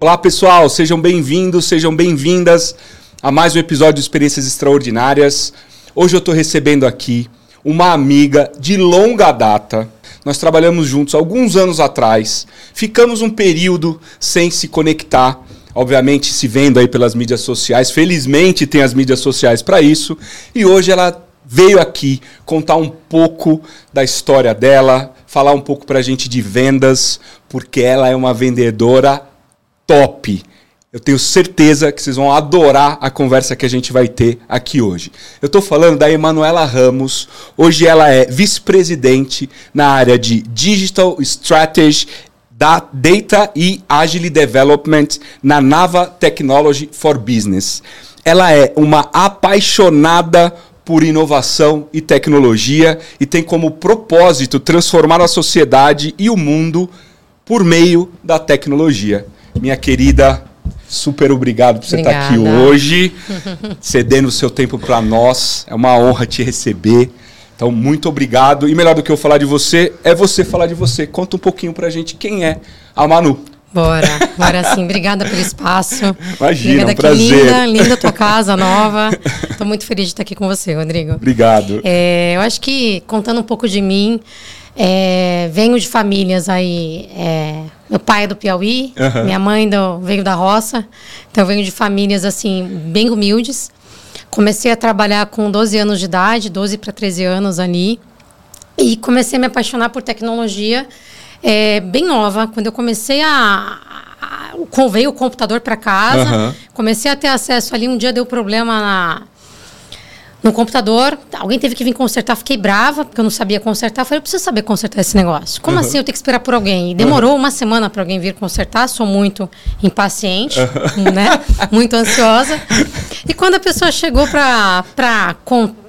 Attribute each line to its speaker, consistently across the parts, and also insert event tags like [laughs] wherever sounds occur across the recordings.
Speaker 1: Olá pessoal, sejam bem-vindos, sejam bem-vindas a mais um episódio de Experiências Extraordinárias. Hoje eu estou recebendo aqui uma amiga de longa data. Nós trabalhamos juntos alguns anos atrás, ficamos um período sem se conectar, obviamente se vendo aí pelas mídias sociais. Felizmente tem as mídias sociais para isso. E hoje ela veio aqui contar um pouco da história dela, falar um pouco para a gente de vendas, porque ela é uma vendedora top. Eu tenho certeza que vocês vão adorar a conversa que a gente vai ter aqui hoje. Eu estou falando da Emanuela Ramos. Hoje ela é vice-presidente na área de Digital Strategy, Data e Agile Development na Nava Technology for Business. Ela é uma apaixonada por inovação e tecnologia e tem como propósito transformar a sociedade e o mundo por meio da tecnologia minha querida, super obrigado por você Obrigada. estar aqui hoje, [laughs] cedendo o seu tempo para nós. É uma honra te receber. Então, muito obrigado. E melhor do que eu falar de você, é você falar de você. Conta um pouquinho para a gente quem é a Manu.
Speaker 2: Bora, [laughs] bora sim. Obrigada pelo espaço.
Speaker 1: Imagina, Obrigada, um prazer.
Speaker 2: Linda, linda tua casa nova. [laughs] Estou muito feliz de estar aqui com você, Rodrigo.
Speaker 1: Obrigado.
Speaker 2: É, eu acho que, contando um pouco de mim, é, venho de famílias aí. É, meu pai é do Piauí, uhum. minha mãe do, veio da roça. Então, eu venho de famílias assim, bem humildes. Comecei a trabalhar com 12 anos de idade, 12 para 13 anos ali. E comecei a me apaixonar por tecnologia é, bem nova. Quando eu comecei a. a, a veio o computador para casa, uhum. comecei a ter acesso ali. Um dia deu problema na no computador, alguém teve que vir consertar, fiquei brava, porque eu não sabia consertar. Falei, eu preciso saber consertar esse negócio. Como uhum. assim eu tenho que esperar por alguém? E demorou uhum. uma semana para alguém vir consertar, sou muito impaciente, uhum. né? Muito ansiosa. E quando a pessoa chegou para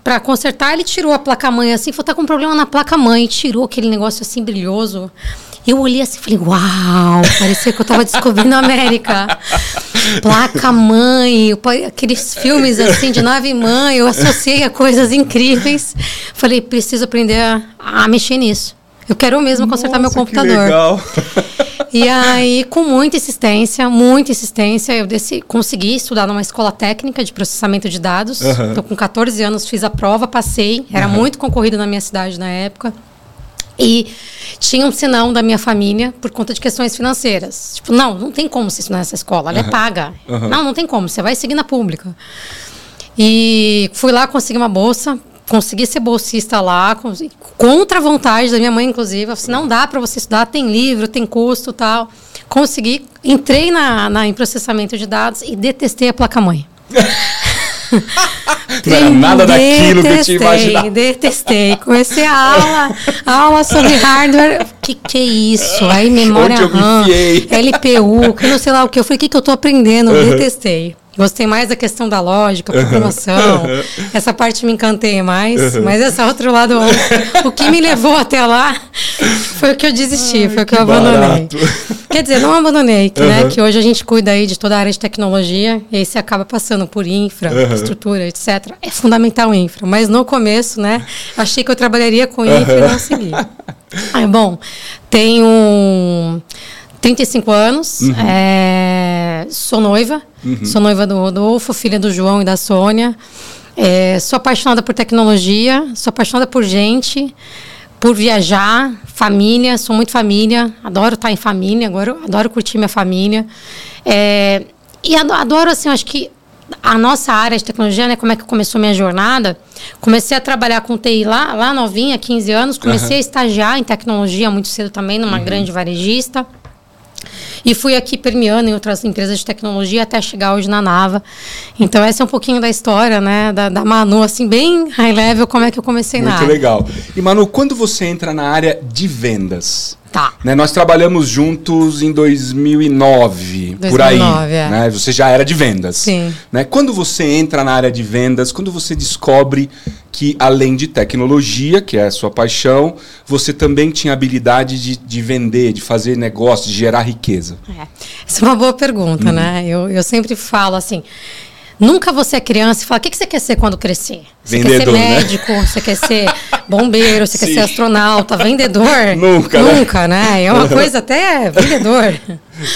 Speaker 2: para consertar, ele tirou a placa-mãe assim, falou, tá com problema na placa-mãe, tirou aquele negócio assim brilhoso. Eu olhei assim e falei, uau, parecia que eu estava descobrindo a América. Placa mãe, aqueles filmes assim de nave mãe, eu associei a coisas incríveis. Falei, preciso aprender a, a mexer nisso. Eu quero mesmo consertar Nossa, meu computador. Que
Speaker 1: legal.
Speaker 2: E aí, com muita insistência, muita insistência, eu desci, consegui estudar numa escola técnica de processamento de dados. Uhum. Então, com 14 anos, fiz a prova, passei. Era uhum. muito concorrido na minha cidade na época. E tinha um sinão da minha família por conta de questões financeiras. Tipo, não, não tem como você estudar nessa escola, ela uhum. é paga. Uhum. Não, não tem como, você vai seguir na pública. E fui lá, consegui uma bolsa, consegui ser bolsista lá, contra a vontade da minha mãe, inclusive. Assim, não dá para você estudar, tem livro, tem custo tal. Consegui, entrei na, na, em processamento de dados e detestei a placa-mãe. [laughs] [laughs]
Speaker 1: Não era nada daquilo que eu tinha imaginado.
Speaker 2: Detestei. Comecei a aula, aula sobre hardware. Que que é isso? Aí memória RAM, LPU, que não sei lá o que. Eu falei, o que, que eu tô aprendendo? Uhum. Detestei. Gostei mais da questão da lógica, programação. Uhum. Essa parte me encantei mais. Uhum. Mas esse outro lado, [laughs] o, que me levou até lá foi o que eu desisti, Ai, foi o que, que eu abandonei. Barato. [laughs] Quer dizer, não abandonei, que, uhum. né, que hoje a gente cuida aí de toda a área de tecnologia e aí você acaba passando por infra, estrutura, etc. É fundamental infra, mas no começo, né, achei que eu trabalharia com infra e não segui. Aí, bom, tenho 35 anos, uhum. é, sou noiva, uhum. sou noiva do Rodolfo, filha do João e da Sônia. É, sou apaixonada por tecnologia, sou apaixonada por gente, por viajar, família, sou muito família, adoro estar em família, agora adoro curtir minha família. É, e adoro, assim, acho que a nossa área de tecnologia, né, como é que começou minha jornada, comecei a trabalhar com TI lá, lá novinha, 15 anos, comecei uhum. a estagiar em tecnologia muito cedo também, numa uhum. grande varejista. E fui aqui permeando em outras empresas de tecnologia até chegar hoje na Nava. Então, essa é um pouquinho da história, né? Da, da Manu, assim, bem high level, como é que eu comecei
Speaker 1: Muito
Speaker 2: na
Speaker 1: Muito legal. E, Manu, quando você entra na área de vendas,
Speaker 2: Tá.
Speaker 1: Né, nós trabalhamos juntos em 2009, 2009 por aí. É. Né? Você já era de vendas.
Speaker 2: Sim.
Speaker 1: Né? Quando você entra na área de vendas, quando você descobre que além de tecnologia, que é a sua paixão, você também tinha habilidade de, de vender, de fazer negócio, de gerar riqueza?
Speaker 2: É. Essa é uma boa pergunta, uhum. né? Eu, eu sempre falo assim. Nunca você é criança e fala: o que, que você quer ser quando crescer? Você
Speaker 1: vendedor,
Speaker 2: quer ser né? médico, né? você quer ser [laughs] bombeiro, você Sim. quer ser astronauta, vendedor?
Speaker 1: Nunca. [laughs]
Speaker 2: Nunca, né? né? É uma [laughs] coisa até vendedor.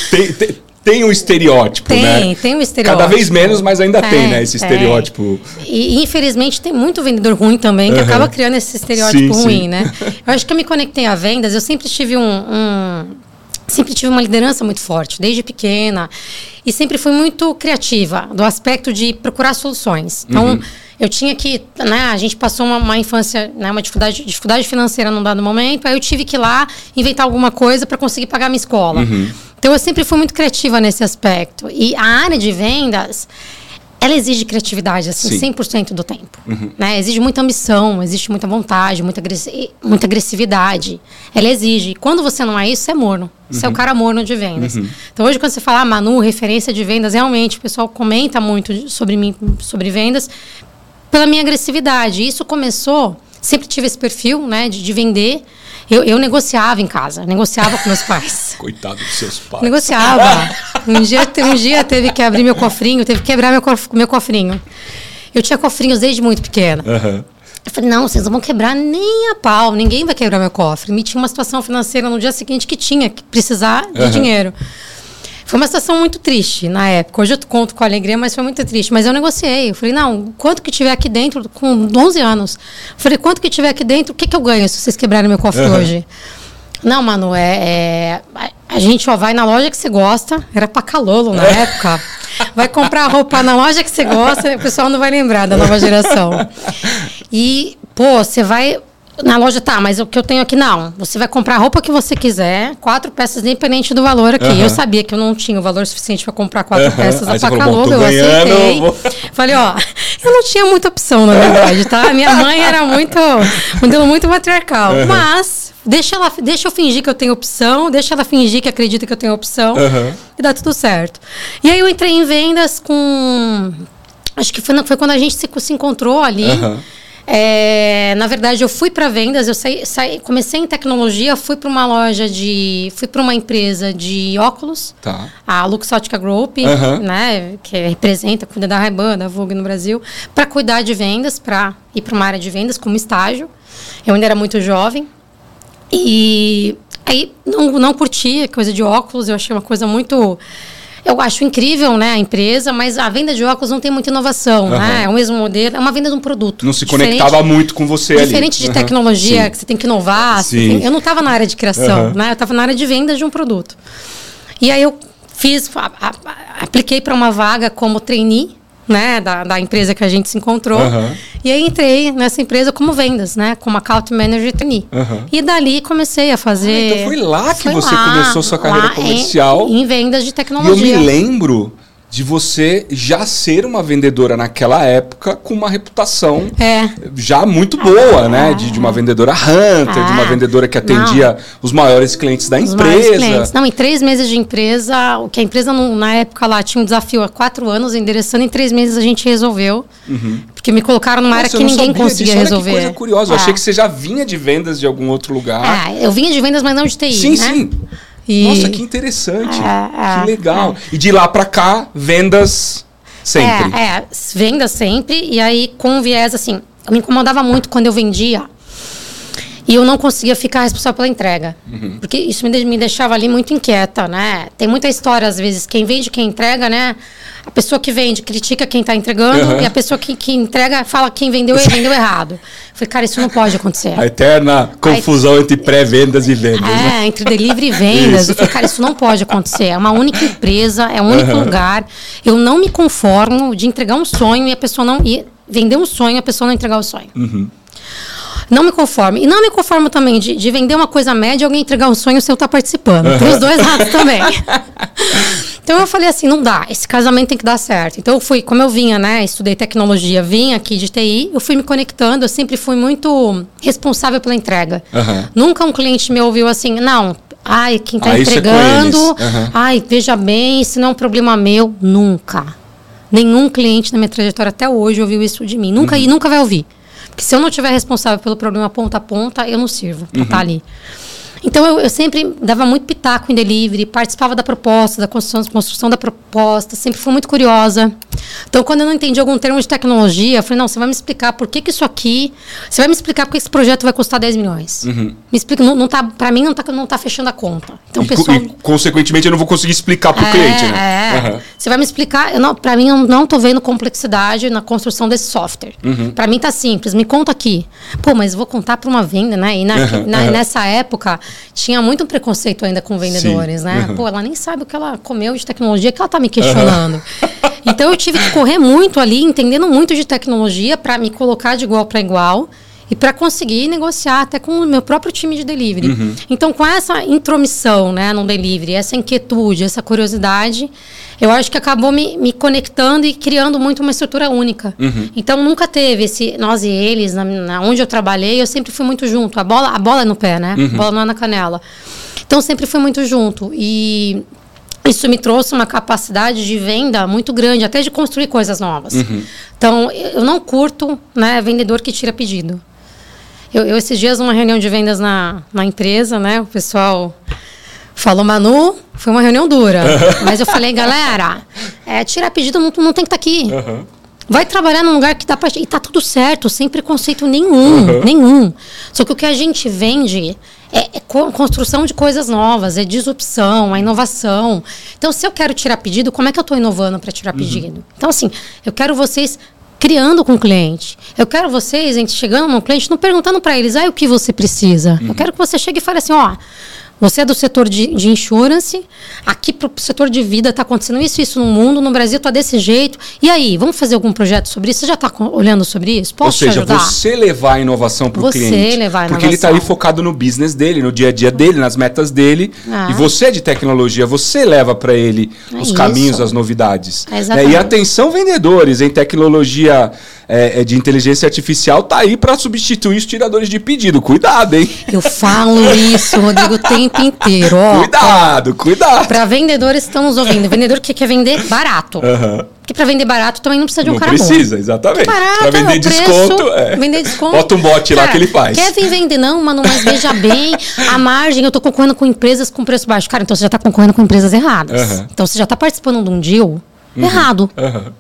Speaker 1: Tem, tem, tem um estereótipo,
Speaker 2: tem,
Speaker 1: né?
Speaker 2: Tem, tem um estereótipo.
Speaker 1: Cada vez menos, mas ainda tem, tem né? Esse estereótipo.
Speaker 2: E, infelizmente, tem muito vendedor ruim também que uhum. acaba criando esse estereótipo sim, ruim, sim. né? Eu acho que eu me conectei a vendas, eu sempre tive um, um sempre tive uma liderança muito forte, desde pequena. E sempre fui muito criativa, do aspecto de procurar soluções. Então, uhum. eu tinha que. Né, a gente passou uma, uma infância, né, uma dificuldade, dificuldade financeira num dado momento, aí eu tive que ir lá inventar alguma coisa para conseguir pagar minha escola. Uhum. Então, eu sempre fui muito criativa nesse aspecto. E a área de vendas ela exige criatividade, assim, Sim. 100% do tempo. Uhum. Né? Exige muita ambição, existe muita vontade, muita, muita agressividade. Ela exige. quando você não é isso, você é morno. Você uhum. é o uhum. cara morno de vendas. Uhum. Então, hoje, quando você fala ah, Manu, referência de vendas, realmente, o pessoal comenta muito sobre mim, sobre vendas, pela minha agressividade. Isso começou, sempre tive esse perfil, né, de, de vender, eu, eu negociava em casa, negociava com meus pais. [laughs]
Speaker 1: Coitado dos seus pais.
Speaker 2: Negociava. [laughs] Um dia, um dia teve que abrir meu cofrinho, teve que quebrar meu, cof, meu cofrinho. Eu tinha cofrinhos desde muito pequena. Uhum. Eu falei, não, vocês não vão quebrar nem a pau, ninguém vai quebrar meu cofre. Me tinha uma situação financeira no dia seguinte que tinha que precisar de uhum. dinheiro. Foi uma situação muito triste na época. Hoje eu conto com alegria, mas foi muito triste. Mas eu negociei. Eu falei, não, quanto que tiver aqui dentro, com 11 anos. Eu falei, quanto que tiver aqui dentro, o que, que eu ganho se vocês quebrarem meu cofre uhum. hoje? Não, mano, é, é, A gente ó, vai na loja que você gosta. Era pra calolo na época. Vai comprar roupa na loja que você gosta. O pessoal não vai lembrar da nova geração. E, pô, você vai na loja tá, mas o que eu tenho aqui não. Você vai comprar a roupa que você quiser, quatro peças independente do valor aqui. Eu sabia que eu não tinha o valor suficiente para comprar quatro peças da Pacalobo, eu ganhando, aceitei. Vou... Falei, ó, eu não tinha muita opção, na verdade, tá? Minha mãe era muito, modelo muito matriarcal. Mas deixa ela, deixa eu fingir que eu tenho opção, deixa ela fingir que acredita que eu tenho opção e dá tudo certo. E aí eu entrei em vendas com acho que foi, foi quando a gente se, se encontrou ali. É, na verdade, eu fui para vendas, eu saí, saí, comecei em tecnologia, fui para uma loja de. fui para uma empresa de óculos, tá. a Luxótica Group, uhum. né, que representa, cuida da Ray-Ban, da Vogue no Brasil, para cuidar de vendas, para ir para uma área de vendas como estágio. Eu ainda era muito jovem. E aí não, não curtia coisa de óculos, eu achei uma coisa muito eu acho incrível, né, a empresa, mas a venda de óculos não tem muita inovação, uhum. né? É o mesmo modelo, é uma venda de um produto.
Speaker 1: Não se conectava muito com você
Speaker 2: diferente ali. Diferente de uhum. tecnologia, Sim. que você tem que inovar. Tem, eu não estava na área de criação, uhum. né? Eu estava na área de venda de um produto. E aí eu fiz, a, a, apliquei para uma vaga como trainee, né, da, da empresa que a gente se encontrou. Uhum. E aí entrei nessa empresa como vendas, né, como account manager trainee. Uhum. E dali comecei a fazer. Ah,
Speaker 1: então foi lá que foi você lá, começou sua carreira comercial.
Speaker 2: Em, em, vendas de tecnologia.
Speaker 1: E eu me lembro de você já ser uma vendedora naquela época com uma reputação é. já muito boa, né? De, de, uma vendedora hunter, é. de uma é. vendedora que atendia não. os maiores clientes da empresa.
Speaker 2: Não, em três meses de empresa, o que a empresa não, na época lá tinha um desafio há quatro anos endereçando, em três meses a gente resolveu. Uhum. Porque me colocaram numa Nossa, área que ninguém conseguia disso. resolver. Que
Speaker 1: coisa curiosa. Eu é. achei que você já vinha de vendas de algum outro lugar.
Speaker 2: É, eu vinha de vendas, mas não de TI.
Speaker 1: Sim, né? sim. E... Nossa, que interessante. É, é, que legal. E de lá para cá, vendas sempre.
Speaker 2: É, é, vendas sempre. E aí, com viés, assim, me incomodava muito quando eu vendia e eu não conseguia ficar responsável pela entrega. Uhum. Porque isso me, deixava ali muito inquieta, né? Tem muita história, às vezes, quem vende, quem entrega, né? A pessoa que vende critica quem está entregando uhum. e a pessoa que, que entrega fala quem vendeu e vendeu errado. Eu falei, cara, isso não pode acontecer.
Speaker 1: A eterna confusão Aí, entre pré-vendas e vendas. É,
Speaker 2: né? entre delivery e vendas. Eu falei, cara, isso não pode acontecer. É uma única empresa, é um único uhum. lugar. Eu não me conformo de entregar um sonho e a pessoa não. E vender um sonho e a pessoa não entregar o sonho. Uhum. Não me conformo. E não me conformo também de, de vender uma coisa média e alguém entregar um sonho sem eu estar participando. Tem os dois lados [laughs] também. então eu falei assim, não dá. Esse casamento tem que dar certo. Então eu fui, como eu vinha, né? Estudei tecnologia, vim aqui de TI, eu fui me conectando. Eu sempre fui muito responsável pela entrega. Uhum. Nunca um cliente me ouviu assim, não, ai, quem está ah, entregando, é uhum. ai, veja bem, isso não é um problema meu. Nunca. Nenhum cliente na minha trajetória até hoje ouviu isso de mim. Nunca uhum. e nunca vai ouvir. Porque se eu não tiver responsável pelo problema ponta a ponta, eu não sirvo para uhum. estar ali. Então eu, eu, sempre dava muito pitaco em delivery, participava da proposta, da construção, construção da proposta, sempre fui muito curiosa. Então, quando eu não entendi algum termo de tecnologia, eu falei, não, você vai me explicar por que, que isso aqui. Você vai me explicar por que esse projeto vai custar 10 milhões. Uhum. Me explica, não, não tá, pra mim não tá, não tá fechando a conta. Então,
Speaker 1: e,
Speaker 2: pessoal.
Speaker 1: E, consequentemente, eu não vou conseguir explicar pro é, cliente, né?
Speaker 2: É. Uhum. Você vai me explicar. Eu não, pra mim, eu não tô vendo complexidade na construção desse software. Uhum. Pra mim tá simples. Me conta aqui. Pô, mas vou contar pra uma venda, né? E na, na, nessa época, tinha muito preconceito ainda com vendedores, Sim. né? Pô, ela nem sabe o que ela comeu de tecnologia que ela tá me questionando. [laughs] Então eu tive que correr muito ali, entendendo muito de tecnologia para me colocar de igual para igual e para conseguir negociar até com o meu próprio time de delivery. Uhum. Então, com essa intromissão né, no delivery, essa inquietude, essa curiosidade, eu acho que acabou me, me conectando e criando muito uma estrutura única. Uhum. Então, nunca teve esse nós e eles, na, na, onde eu trabalhei, eu sempre fui muito junto. A bola, a bola é no pé, né? Uhum. A bola não é na canela. Então, sempre fui muito junto. E isso me trouxe uma capacidade de venda muito grande, até de construir coisas novas. Uhum. Então, eu não curto né, vendedor que tira pedido. Eu, eu, esses dias, numa reunião de vendas na, na empresa, né, o pessoal falou, Manu, foi uma reunião dura. mas eu falei, galera, é, tirar pedido não, não tem que estar tá aqui. Uhum. Vai trabalhar num lugar que dá pra. E tá tudo certo, sem preconceito nenhum. Uhum. Nenhum. Só que o que a gente vende é, é construção de coisas novas, é disrupção, é inovação. Então, se eu quero tirar pedido, como é que eu estou inovando para tirar uhum. pedido? Então, assim, eu quero vocês criando com o cliente. Eu quero vocês, gente, chegando no cliente, não perguntando para eles, ah, o que você precisa. Uhum. Eu quero que você chegue e fale assim, ó, você é do setor de, de insurance, aqui para o setor de vida está acontecendo isso isso no mundo, no Brasil está desse jeito. E aí, vamos fazer algum projeto sobre isso? Você já está olhando sobre isso?
Speaker 1: Posso Ou seja, você levar a inovação para o cliente. Você levar a inovação. Porque ele está ali focado no business dele, no dia a dia dele, nas metas dele. Ah. E você é de tecnologia, você leva para ele é os isso. caminhos, as novidades. É né? E atenção, vendedores, em tecnologia é, é, de inteligência artificial tá aí para substituir os tiradores de pedido. Cuidado, hein?
Speaker 2: Eu falo isso, Rodrigo, o tempo inteiro. Ó,
Speaker 1: cuidado, ó, cuidado.
Speaker 2: Para vendedores que estão nos ouvindo, vendedor que quer vender barato. Uhum. Porque para vender barato também não precisa de um não cara
Speaker 1: precisa, bom. precisa, exatamente. Para vender desconto, é.
Speaker 2: vender desconto.
Speaker 1: Bota um bot cara, lá que ele faz.
Speaker 2: Quer vir vender não, mano, mas veja bem, a margem, eu tô concorrendo com empresas com preço baixo. Cara, então você já tá concorrendo com empresas erradas. Uhum. Então você já tá participando de um deal uhum. errado. Uhum.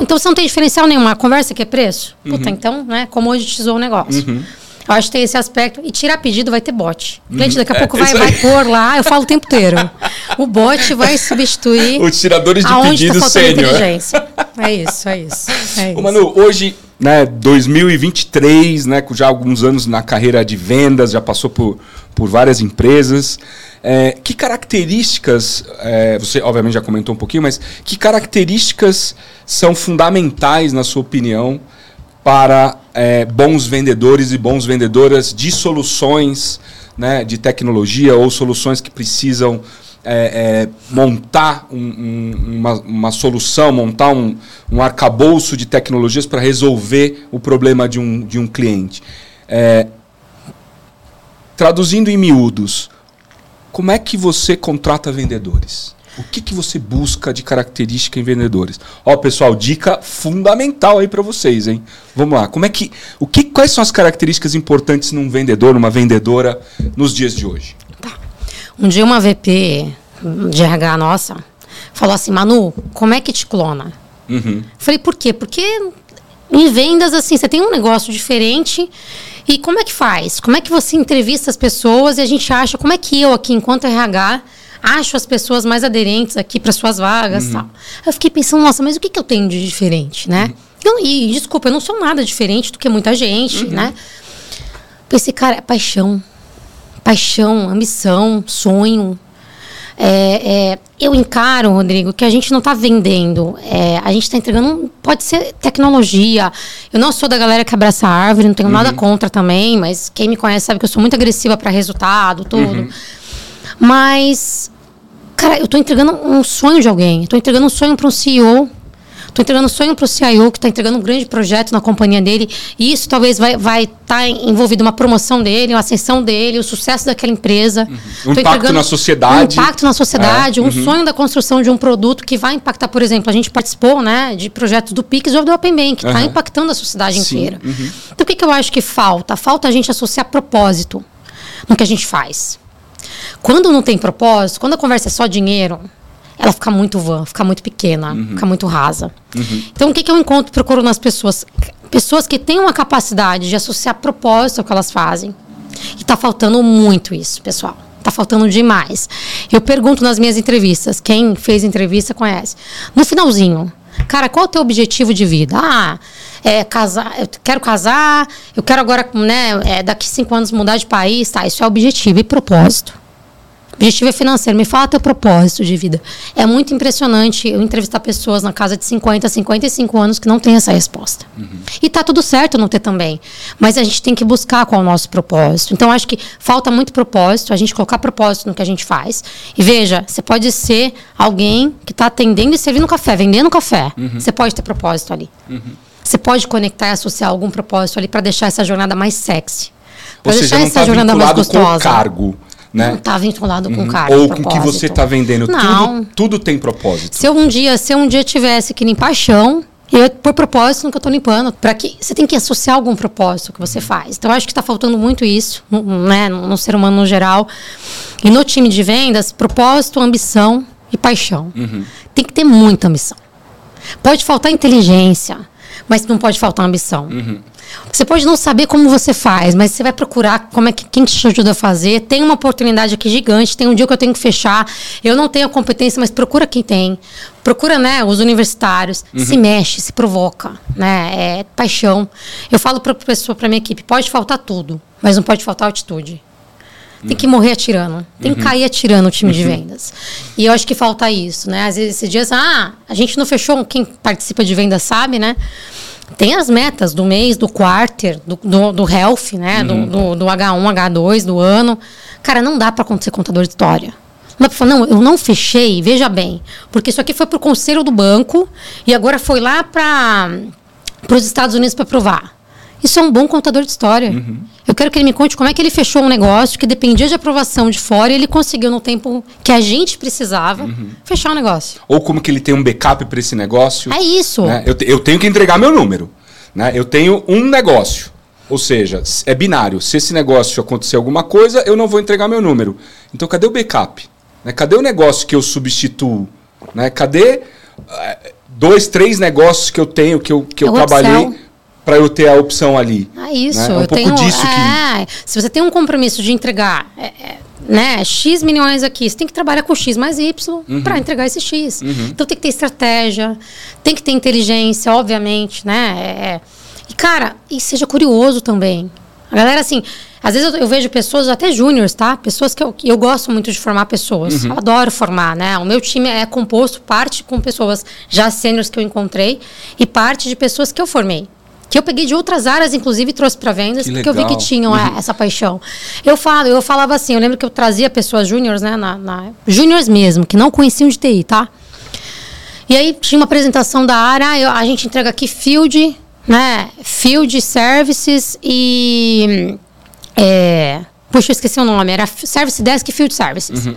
Speaker 2: Então você não tem diferencial nenhuma. A conversa que é preço? Uhum. Puta, então, né? Comoditizou o negócio. Uhum. Eu acho que tem esse aspecto. E tirar pedido vai ter bot. O cliente daqui a uhum. pouco é, vai, vai pôr lá, eu falo o tempo inteiro. [laughs] O bot vai substituir. [laughs]
Speaker 1: Os tiradores de pedido tá sênior.
Speaker 2: inteligência. É isso, é isso. É isso.
Speaker 1: Ô, Manu, hoje, né, 2023, né, com já alguns anos na carreira de vendas, já passou por, por várias empresas. É, que características, é, você obviamente já comentou um pouquinho, mas que características são fundamentais, na sua opinião, para é, bons vendedores e bons vendedoras de soluções né, de tecnologia ou soluções que precisam é, é, montar um, um, uma, uma, solução, montar um, um arcabouço de tecnologias para resolver o problema de um, de um cliente. É, traduzindo em miúdos, como é que você contrata vendedores? O que, que você busca de característica em vendedores? Ó, pessoal, dica fundamental aí para vocês, hein? Vamos lá. Como é que, o que, quais são as características importantes num vendedor, numa vendedora nos dias de hoje? Tá.
Speaker 2: Um dia uma VP de RH nossa falou assim, Manu, como é que te clona? Uhum. Falei, por quê? Porque em vendas, assim, você tem um negócio diferente e como é que faz? Como é que você entrevista as pessoas e a gente acha, como é que eu aqui, enquanto RH, acho as pessoas mais aderentes aqui para suas vagas uhum. tal. Eu fiquei pensando, nossa, mas o que, que eu tenho de diferente, né? Uhum. e, desculpa, eu não sou nada diferente do que muita gente, uhum. né? Pensei, cara, é paixão. Paixão, ambição, sonho, é, é, eu encaro, Rodrigo, que a gente não está vendendo. É, a gente está entregando. Pode ser tecnologia. Eu não sou da galera que abraça a árvore, não tenho uhum. nada contra também, mas quem me conhece sabe que eu sou muito agressiva para resultado, tudo. Uhum. Mas, cara, eu estou entregando um sonho de alguém. Estou entregando um sonho para um CEO Estou entregando sonho para o CIO, que está entregando um grande projeto na companhia dele. E isso talvez vai estar vai tá envolvido uma promoção dele, uma ascensão dele, o sucesso daquela empresa.
Speaker 1: Uhum. Um impacto na sociedade.
Speaker 2: Um impacto na sociedade, é. um uhum. sonho da construção de um produto que vai impactar, por exemplo, a gente participou né, de projetos do Pix ou do Open Bank, que está uhum. impactando a sociedade Sim. inteira. Uhum. Então, o que, que eu acho que falta? Falta a gente associar propósito no que a gente faz. Quando não tem propósito, quando a conversa é só dinheiro, ela fica muito vã, fica muito pequena, uhum. fica muito rasa. Uhum. Então, o que, que eu encontro procuro nas pessoas? Pessoas que têm uma capacidade de associar propósito ao que elas fazem. E está faltando muito isso, pessoal. Está faltando demais. Eu pergunto nas minhas entrevistas, quem fez entrevista conhece. No finalzinho, cara, qual é o teu objetivo de vida? Ah, é casar, eu quero casar, eu quero agora, né, é, daqui cinco anos mudar de país, tá? Isso é objetivo e propósito. Objetivo é financeiro. Me fala teu propósito de vida. É muito impressionante eu entrevistar pessoas na casa de 50, 55 anos que não têm essa resposta. Uhum. E tá tudo certo não ter também. Mas a gente tem que buscar qual é o nosso propósito. Então, acho que falta muito propósito, a gente colocar propósito no que a gente faz. E veja, você pode ser alguém que está atendendo e servindo café, vendendo café. Uhum. Você pode ter propósito ali. Uhum. Você pode conectar e associar algum propósito ali para deixar essa jornada mais sexy.
Speaker 1: Para deixar essa tá jornada mais gostosa. Com o cargo né?
Speaker 2: Não está vinculado com uhum. cargo.
Speaker 1: Ou com o que você está vendendo. Não. Tudo, tudo tem propósito.
Speaker 2: Se eu um dia, se eu um dia tivesse que limpar chão, eu, por propósito, nunca estou limpando. Para que você tem que associar algum propósito que você faz. Então, eu acho que está faltando muito isso, né, no, no, ser humano no geral. E no time de vendas, propósito, ambição e paixão. Uhum. Tem que ter muita ambição. Pode faltar inteligência, mas não pode faltar ambição. Uhum. Você pode não saber como você faz, mas você vai procurar como é que quem te ajuda a fazer. Tem uma oportunidade aqui gigante, tem um dia que eu tenho que fechar. Eu não tenho a competência, mas procura quem tem. Procura, né, os universitários, uhum. se mexe, se provoca, né? É paixão. Eu falo para pessoa, para minha equipe, pode faltar tudo, mas não pode faltar altitude. Tem que morrer atirando. Tem que uhum. cair atirando o time de uhum. vendas. E eu acho que falta isso, né? Às vezes, esses dias, ah, a gente não fechou, quem participa de vendas sabe, né? Tem as metas do mês, do quarter, do, do, do health, né? Uhum. Do, do, do, H1, H2, do ano. Cara, não dá para acontecer contador de história. Não dá pra falar, não, eu não fechei, veja bem. Porque isso aqui foi pro conselho do banco e agora foi lá para os Estados Unidos para provar. Isso é um bom contador de história. Uhum. Eu quero que ele me conte como é que ele fechou um negócio que dependia de aprovação de fora e ele conseguiu, no tempo que a gente precisava, uhum. fechar o um negócio.
Speaker 1: Ou como que ele tem um backup para esse negócio.
Speaker 2: É isso.
Speaker 1: Né? Eu, eu tenho que entregar meu número. Né? Eu tenho um negócio. Ou seja, é binário. Se esse negócio acontecer alguma coisa, eu não vou entregar meu número. Então, cadê o backup? Né? Cadê o negócio que eu substituo? Né? Cadê uh, dois, três negócios que eu tenho, que eu, que eu trabalhei para eu ter a opção ali.
Speaker 2: Ah, isso. Né? É um eu pouco tenho, disso é, que. Se você tem um compromisso de entregar é, é, né, X milhões aqui, você tem que trabalhar com X mais Y uhum. para entregar esse X. Uhum. Então tem que ter estratégia, tem que ter inteligência, obviamente, né? É, é. e, cara, e seja curioso também. A galera, assim, às vezes eu, eu vejo pessoas, até júniores, tá? Pessoas que eu, eu gosto muito de formar pessoas. Uhum. Eu adoro formar, né? O meu time é composto parte com pessoas já sêniores que eu encontrei e parte de pessoas que eu formei que eu peguei de outras áreas, inclusive, e trouxe para vendas, que porque legal. eu vi que tinham uhum. essa paixão. Eu falo, eu falava assim, eu lembro que eu trazia pessoas júniores, né? Na, na júniores mesmo, que não conheciam de TI, tá? E aí tinha uma apresentação da área, eu, a gente entrega aqui field, né? Field Services e. É, puxa, eu esqueci o nome, era Service Desk e Field Services. Uhum.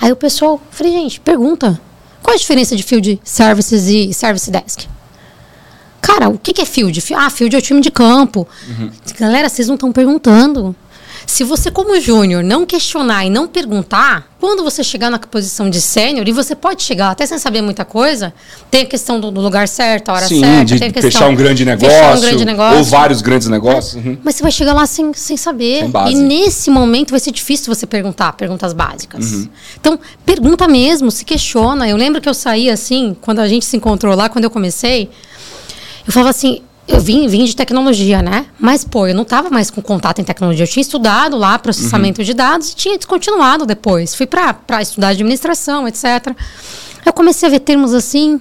Speaker 2: Aí o pessoal, falei, gente, pergunta. Qual a diferença de Field Services e Service Desk? Cara, o que, é field? Ah, field é o time de campo. Uhum. Galera, vocês não estão perguntando. Se você, como júnior, não questionar e não perguntar, quando você chegar na posição de sênior, e você pode chegar até sem saber muita coisa, tem a questão do, do lugar certo, a hora
Speaker 1: Sim,
Speaker 2: certa,
Speaker 1: de
Speaker 2: tem a
Speaker 1: questão fechar um grande negócio, um grande negócio ou vários grandes negócios.
Speaker 2: Uhum. Mas você vai chegar lá sem, sem saber. Sem e nesse momento vai ser difícil você perguntar, perguntas básicas. Uhum. Então, pergunta mesmo, se questiona. Eu lembro que eu saí assim, quando a gente se encontrou lá, quando eu comecei, eu falava assim, eu vim, vim de tecnologia, né? Mas, pô, eu não estava mais com contato em tecnologia. Eu tinha estudado lá processamento uhum. de dados e tinha descontinuado depois. Fui para estudar administração, etc. Eu comecei a ver termos assim.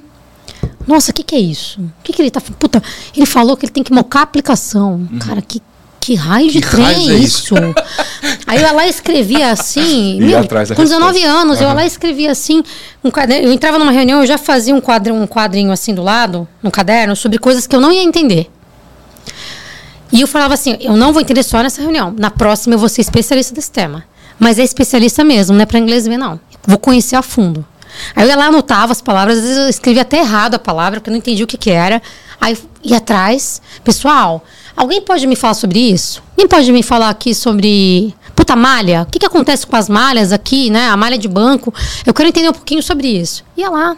Speaker 2: Nossa, o que, que é isso? O que, que ele tá Puta, ele falou que ele tem que mocar a aplicação. Uhum. Cara, que que raio de que trem é isso? Aí eu lá escrevia assim, [laughs] meu, com 19 anos, uhum. eu lá escrevia assim, um caderno, eu entrava numa reunião, eu já fazia um quadrinho, um quadrinho assim do lado, no caderno, sobre coisas que eu não ia entender. E eu falava assim, eu não vou entender só nessa reunião, na próxima eu vou ser especialista desse tema. Mas é especialista mesmo, não é para inglês ver não. Vou conhecer a fundo. Aí eu ia lá, anotava as palavras, às vezes eu escrevia até errado a palavra, porque eu não entendi o que, que era. Aí ia atrás, pessoal, Alguém pode me falar sobre isso? Alguém pode me falar aqui sobre Puta, malha. O que, que acontece com as malhas aqui, né? A malha de banco. Eu quero entender um pouquinho sobre isso. Ia lá.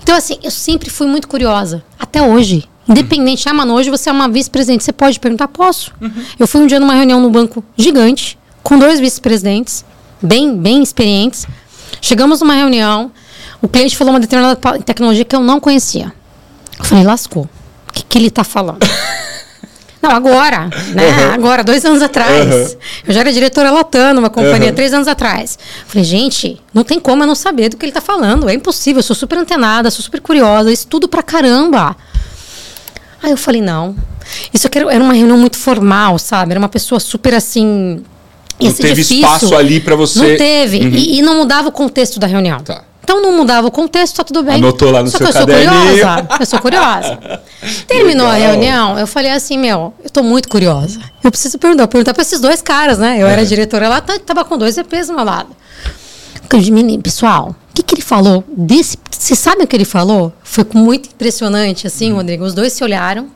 Speaker 2: Então, assim, eu sempre fui muito curiosa. Até hoje. Independente, ah, mano, hoje você é uma vice-presidente, você pode perguntar? Posso. Uhum. Eu fui um dia numa reunião no banco gigante, com dois vice-presidentes, bem, bem experientes. Chegamos numa reunião, o cliente falou uma determinada tecnologia que eu não conhecia. Eu falei, lascou. O que, que ele está falando? [laughs] Não, agora, né? Uhum. Agora, dois anos atrás. Uhum. Eu já era diretora latando uma companhia uhum. três anos atrás. Falei, gente, não tem como eu não saber do que ele está falando. É impossível, eu sou super antenada, sou super curiosa, estudo pra caramba. Aí eu falei, não. Isso aqui era uma reunião muito formal, sabe? Era uma pessoa super assim.
Speaker 1: Não teve difícil. espaço ali para você.
Speaker 2: Não teve. Uhum. E, e, não mudava o contexto da reunião. Tá. Então não mudava o contexto, tá tudo bem.
Speaker 1: Anotou lá no Só seu
Speaker 2: que eu
Speaker 1: caderninho.
Speaker 2: sou curiosa. Eu sou curiosa. [laughs] Terminou Legal. a reunião, eu falei assim, meu, eu tô muito curiosa. Eu preciso perguntar, perguntar para esses dois caras, né? Eu é. era diretora lá, tava com dois EPs do meu lado. Pessoal, o que, que ele falou? Desse, vocês sabem o que ele falou? Foi muito impressionante, assim, hum. Rodrigo. Os dois se olharam.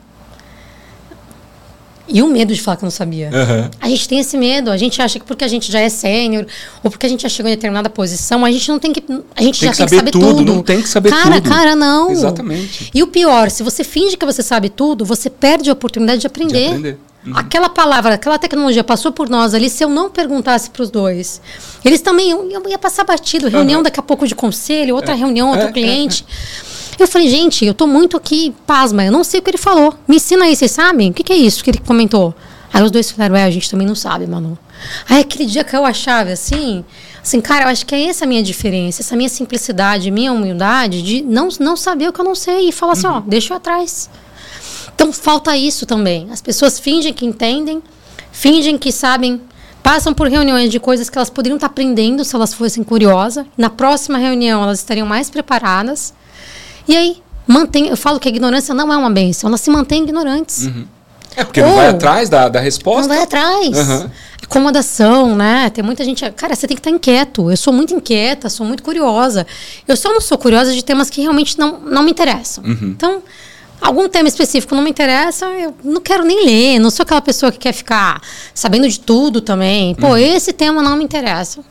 Speaker 2: E o medo de falar que não sabia. Uhum. A gente tem esse medo. A gente acha que porque a gente já é sênior, ou porque a gente já chegou em determinada posição, a gente não tem que. A gente tem já que tem saber que saber tudo. tudo.
Speaker 1: Não tem que saber
Speaker 2: cara,
Speaker 1: tudo.
Speaker 2: Cara, cara, não.
Speaker 1: Exatamente.
Speaker 2: E o pior, se você finge que você sabe tudo, você perde a oportunidade de aprender. De aprender. Uhum. Aquela palavra, aquela tecnologia passou por nós ali, se eu não perguntasse para os dois, eles também eu, eu ia passar batido. Reunião uhum. daqui a pouco de conselho, outra é. reunião, outro é, cliente. É, é. Eu falei, gente, eu tô muito aqui, pasma, eu não sei o que ele falou. Me ensina aí, vocês sabem? O que, que é isso que ele comentou? Aí os dois falaram, é, a gente também não sabe, Manu. Aí aquele dia caiu a chave, assim, assim, cara, eu acho que é essa a minha diferença, essa minha simplicidade, minha humildade de não, não saber o que eu não sei e falar assim, ó, uhum. deixa eu atrás. Então falta isso também. As pessoas fingem que entendem, fingem que sabem passam por reuniões de coisas que elas poderiam estar aprendendo se elas fossem curiosas. Na próxima reunião, elas estariam mais preparadas. E aí, mantém, eu falo que a ignorância não é uma benção, elas se mantêm ignorantes.
Speaker 1: Uhum. É porque Ou, não vai atrás da, da resposta.
Speaker 2: Não vai atrás. Uhum. Acomodação, né? Tem muita gente. Cara, você tem que estar inquieto. Eu sou muito inquieta, sou muito curiosa. Eu só não sou curiosa de temas que realmente não, não me interessam. Uhum. Então, algum tema específico não me interessa, eu não quero nem ler. Não sou aquela pessoa que quer ficar sabendo de tudo também. Pô, uhum. esse tema não me interessa.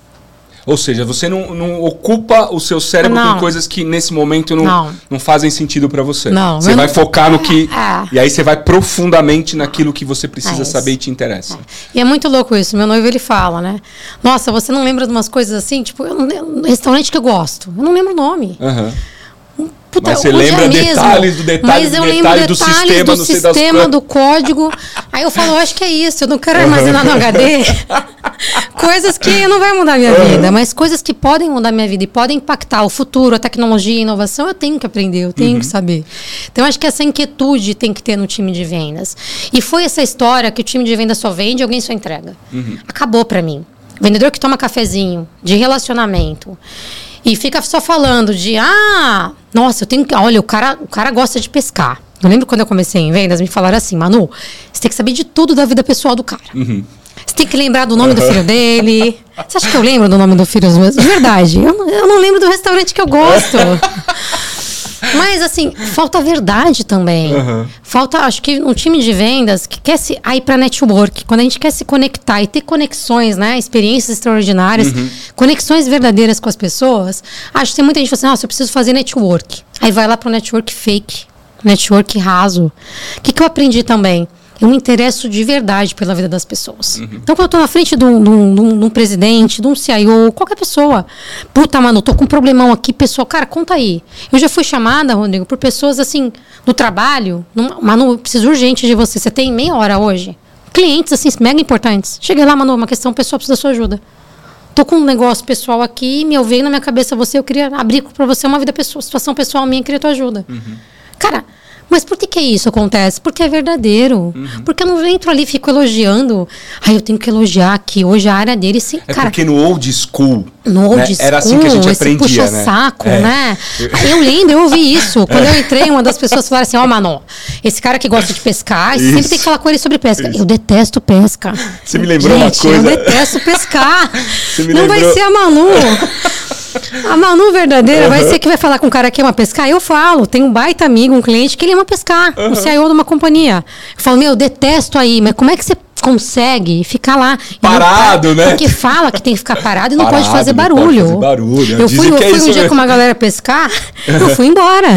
Speaker 1: Ou seja, você não, não ocupa o seu cérebro não. com coisas que nesse momento não, não. não fazem sentido para você.
Speaker 2: Não,
Speaker 1: você vai focar no que. É. E aí você vai profundamente naquilo que você precisa é saber e te interessa. É.
Speaker 2: E é muito louco isso. Meu noivo ele fala, né? Nossa, você não lembra de umas coisas assim? Tipo, eu não, restaurante que eu gosto. Eu não lembro o nome.
Speaker 1: Uhum. Puta, mas você lembra detalhes do detalhe
Speaker 2: mas
Speaker 1: eu do detalhe
Speaker 2: lembro
Speaker 1: do sistema,
Speaker 2: do sistema, do código. Aí eu falo, acho que é isso, eu não quero armazenar no HD [laughs] coisas que não vai mudar minha uhum. vida, mas coisas que podem mudar minha vida e podem impactar o futuro, a tecnologia, a inovação, eu tenho que aprender, eu tenho uhum. que saber. Então acho que essa inquietude tem que ter no time de vendas. E foi essa história que o time de vendas só vende, alguém só entrega. Uhum. Acabou para mim. Vendedor que toma cafezinho, de relacionamento e fica só falando de, ah, nossa, eu tenho que. Olha, o cara, o cara gosta de pescar. Eu lembro quando eu comecei em vendas, me falaram assim, Manu, você tem que saber de tudo da vida pessoal do cara. Uhum. Você tem que lembrar do nome uhum. do filho dele. Você acha que eu lembro do nome do filho? De verdade, eu, eu não lembro do restaurante que eu gosto. Mas, assim, falta verdade também. Uhum. Falta, acho que um time de vendas que quer se. Aí para network, quando a gente quer se conectar e ter conexões, né? Experiências extraordinárias, uhum. conexões verdadeiras com as pessoas. Acho que tem muita gente que fala assim: nossa, eu preciso fazer network. Aí vai lá para o network fake, network raso. O que, que eu aprendi também? Eu me interesso de verdade pela vida das pessoas. Uhum. Então, quando eu estou na frente de um, de, um, de um, presidente, de um CIO, qualquer pessoa, puta, mano, tô com um problemão aqui, pessoal, cara, conta aí. Eu já fui chamada, Rodrigo, por pessoas assim, no trabalho, mano, preciso urgente de você. Você tem meia hora hoje? Clientes, assim, mega importantes. Cheguei lá, mano, uma questão pessoal, precisa da sua ajuda. Tô com um negócio pessoal aqui, me veio na minha cabeça você, eu queria abrir para você uma vida pessoal, situação pessoal minha, queria tua ajuda. Uhum. Cara, mas por que, que isso acontece? Porque é verdadeiro. Uhum. Porque eu não entro ali e fico elogiando. Aí eu tenho que elogiar que hoje a área dele se.
Speaker 1: É cara, porque no old school.
Speaker 2: No old né? school.
Speaker 1: Era assim que a gente aprendia. Puxa
Speaker 2: né? saco, é. né? [laughs] Eu lembro, eu ouvi isso. Quando eu entrei, uma das pessoas falaram assim: Ó, oh, Mano, esse cara que gosta de pescar, você sempre tem que falar com ele sobre pesca. Isso. Eu detesto pesca.
Speaker 1: Você me lembrou
Speaker 2: gente,
Speaker 1: uma coisa.
Speaker 2: Eu detesto pescar. não lembrou... vai ser a Manu. [laughs] [laughs] A Manu verdadeira uhum. vai ser que vai falar com um cara que ama pescar. Eu falo, tem um baita amigo, um cliente que ele ama pescar, uhum. um CIO de uma companhia. Eu falo, meu, eu detesto aí, mas como é que você consegue ficar lá.
Speaker 1: Parado, né?
Speaker 2: Porque fala que tem que ficar parado e não parado, pode fazer barulho. Pode fazer
Speaker 1: barulho.
Speaker 2: Eu fui, eu é fui um dia mesmo. com uma galera pescar, eu fui embora. [laughs]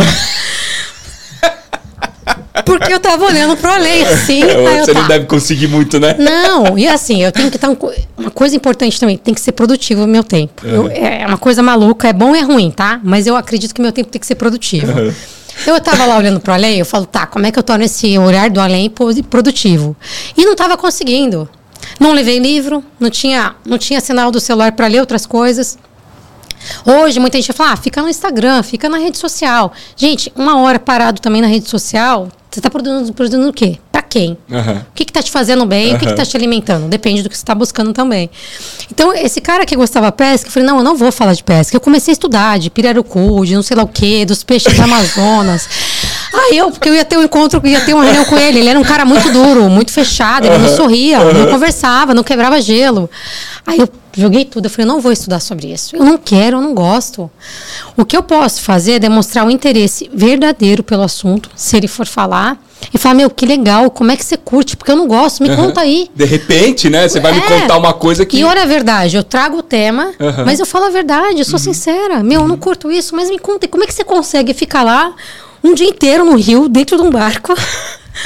Speaker 2: Porque eu tava olhando pro além, assim.
Speaker 1: É, você não deve conseguir muito, né?
Speaker 2: Não, e assim, eu tenho que estar. Um, uma coisa importante também, tem que ser produtivo o meu tempo. Uhum. Eu, é uma coisa maluca, é bom e é ruim, tá? Mas eu acredito que meu tempo tem que ser produtivo. Uhum. Eu tava lá olhando pro além, eu falo, tá, como é que eu torno esse olhar do além produtivo? E não tava conseguindo. Não levei livro, não tinha, não tinha sinal do celular para ler outras coisas. Hoje, muita gente fala, ah, fica no Instagram, fica na rede social. Gente, uma hora parado também na rede social, você está produzindo, produzindo o quê? Para quem? Uhum. O que está te fazendo bem? Uhum. O que está te alimentando? Depende do que você está buscando também. Então, esse cara que gostava de pesca, eu falei, não, eu não vou falar de pesca. Eu comecei a estudar de pirarucu, de não sei lá o quê, dos peixes do Amazonas. Aí eu, porque eu ia ter um encontro, ia ter uma reunião com ele. Ele era um cara muito duro, muito fechado, ele não sorria, não conversava, não quebrava gelo. Aí eu joguei tudo. Eu falei, não vou estudar sobre isso. Eu não quero, eu não gosto. O que eu posso fazer é demonstrar um interesse verdadeiro pelo assunto, se ele for falar. E falar, meu, que legal, como é que você curte? Porque eu não gosto, me uhum. conta aí.
Speaker 1: De repente, né? Você vai é. me contar uma coisa que.
Speaker 2: E olha a verdade, eu trago o tema, uhum. mas eu falo a verdade, eu sou uhum. sincera. Meu, eu não curto isso, mas me conta, como é que você consegue ficar lá um dia inteiro no rio, dentro de um barco?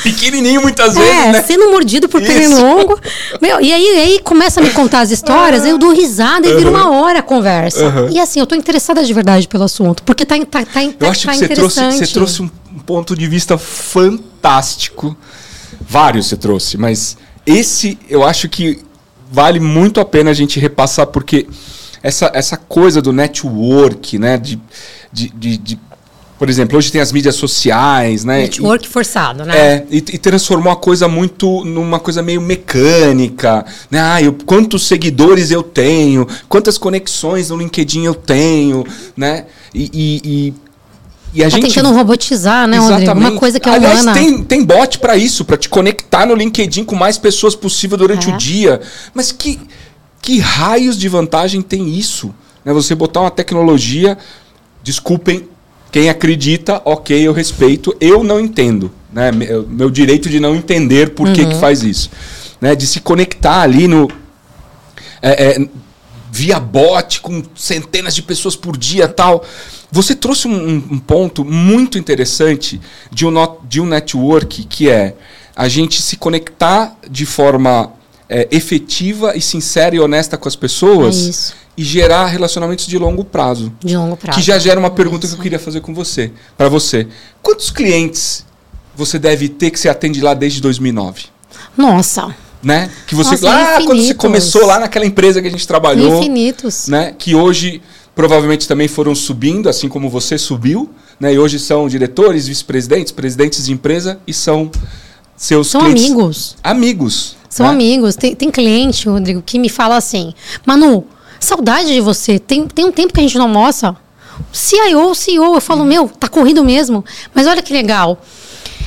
Speaker 1: Pequenininho muitas vezes, é, né?
Speaker 2: sendo mordido por pernilongo. Meu, e aí, aí começa a me contar as histórias, eu dou risada e uhum. vira uma hora a conversa. Uhum. E assim, eu tô interessada de verdade pelo assunto, porque tá, tá, tá,
Speaker 1: eu acho
Speaker 2: tá
Speaker 1: que você trouxe, você trouxe um ponto de vista fantástico. Vários você trouxe, mas esse eu acho que vale muito a pena a gente repassar, porque essa, essa coisa do network, né? De, de, de, de por exemplo, hoje tem as mídias sociais, né?
Speaker 2: Network e, forçado, né?
Speaker 1: É, e, e, transformou a coisa muito numa coisa meio mecânica, né? Ah, eu, quantos seguidores eu tenho, quantas conexões no LinkedIn eu tenho, né? E, e, e,
Speaker 2: a tá gente tentando robotizar, né,
Speaker 1: Exatamente.
Speaker 2: Rodrigo? Uma coisa que é
Speaker 1: Aliás,
Speaker 2: humana.
Speaker 1: tem, tem bot para isso, para te conectar no LinkedIn com mais pessoas possível durante é. o dia. Mas que, que raios de vantagem tem isso? Né? Você botar uma tecnologia, desculpem quem acredita, ok, eu respeito. Eu não entendo. Né? Meu, meu direito de não entender por uhum. que, que faz isso. Né? De se conectar ali no. É, é, via bot, com centenas de pessoas por dia tal. Você trouxe um, um ponto muito interessante de um, not, de um network que é a gente se conectar de forma é, efetiva e sincera e honesta com as pessoas é e gerar relacionamentos de longo prazo.
Speaker 2: De longo prazo.
Speaker 1: Que já gera uma pergunta Isso. que eu queria fazer com você, para você. Quantos clientes você deve ter que você atende lá desde 2009?
Speaker 2: Nossa.
Speaker 1: Né? Que você Nossa, lá infinitos. quando você começou lá naquela empresa que a gente trabalhou,
Speaker 2: infinitos.
Speaker 1: né? Que hoje provavelmente também foram subindo, assim como você subiu, né? E hoje são diretores, vice-presidentes, presidentes de empresa e são seus
Speaker 2: são
Speaker 1: clientes.
Speaker 2: amigos.
Speaker 1: Amigos.
Speaker 2: São né? amigos. Tem, tem cliente, Rodrigo, que me fala assim: Manu, saudade de você. Tem, tem um tempo que a gente não almoça. CIO, CEO, eu falo, meu, tá corrido mesmo. Mas olha que legal.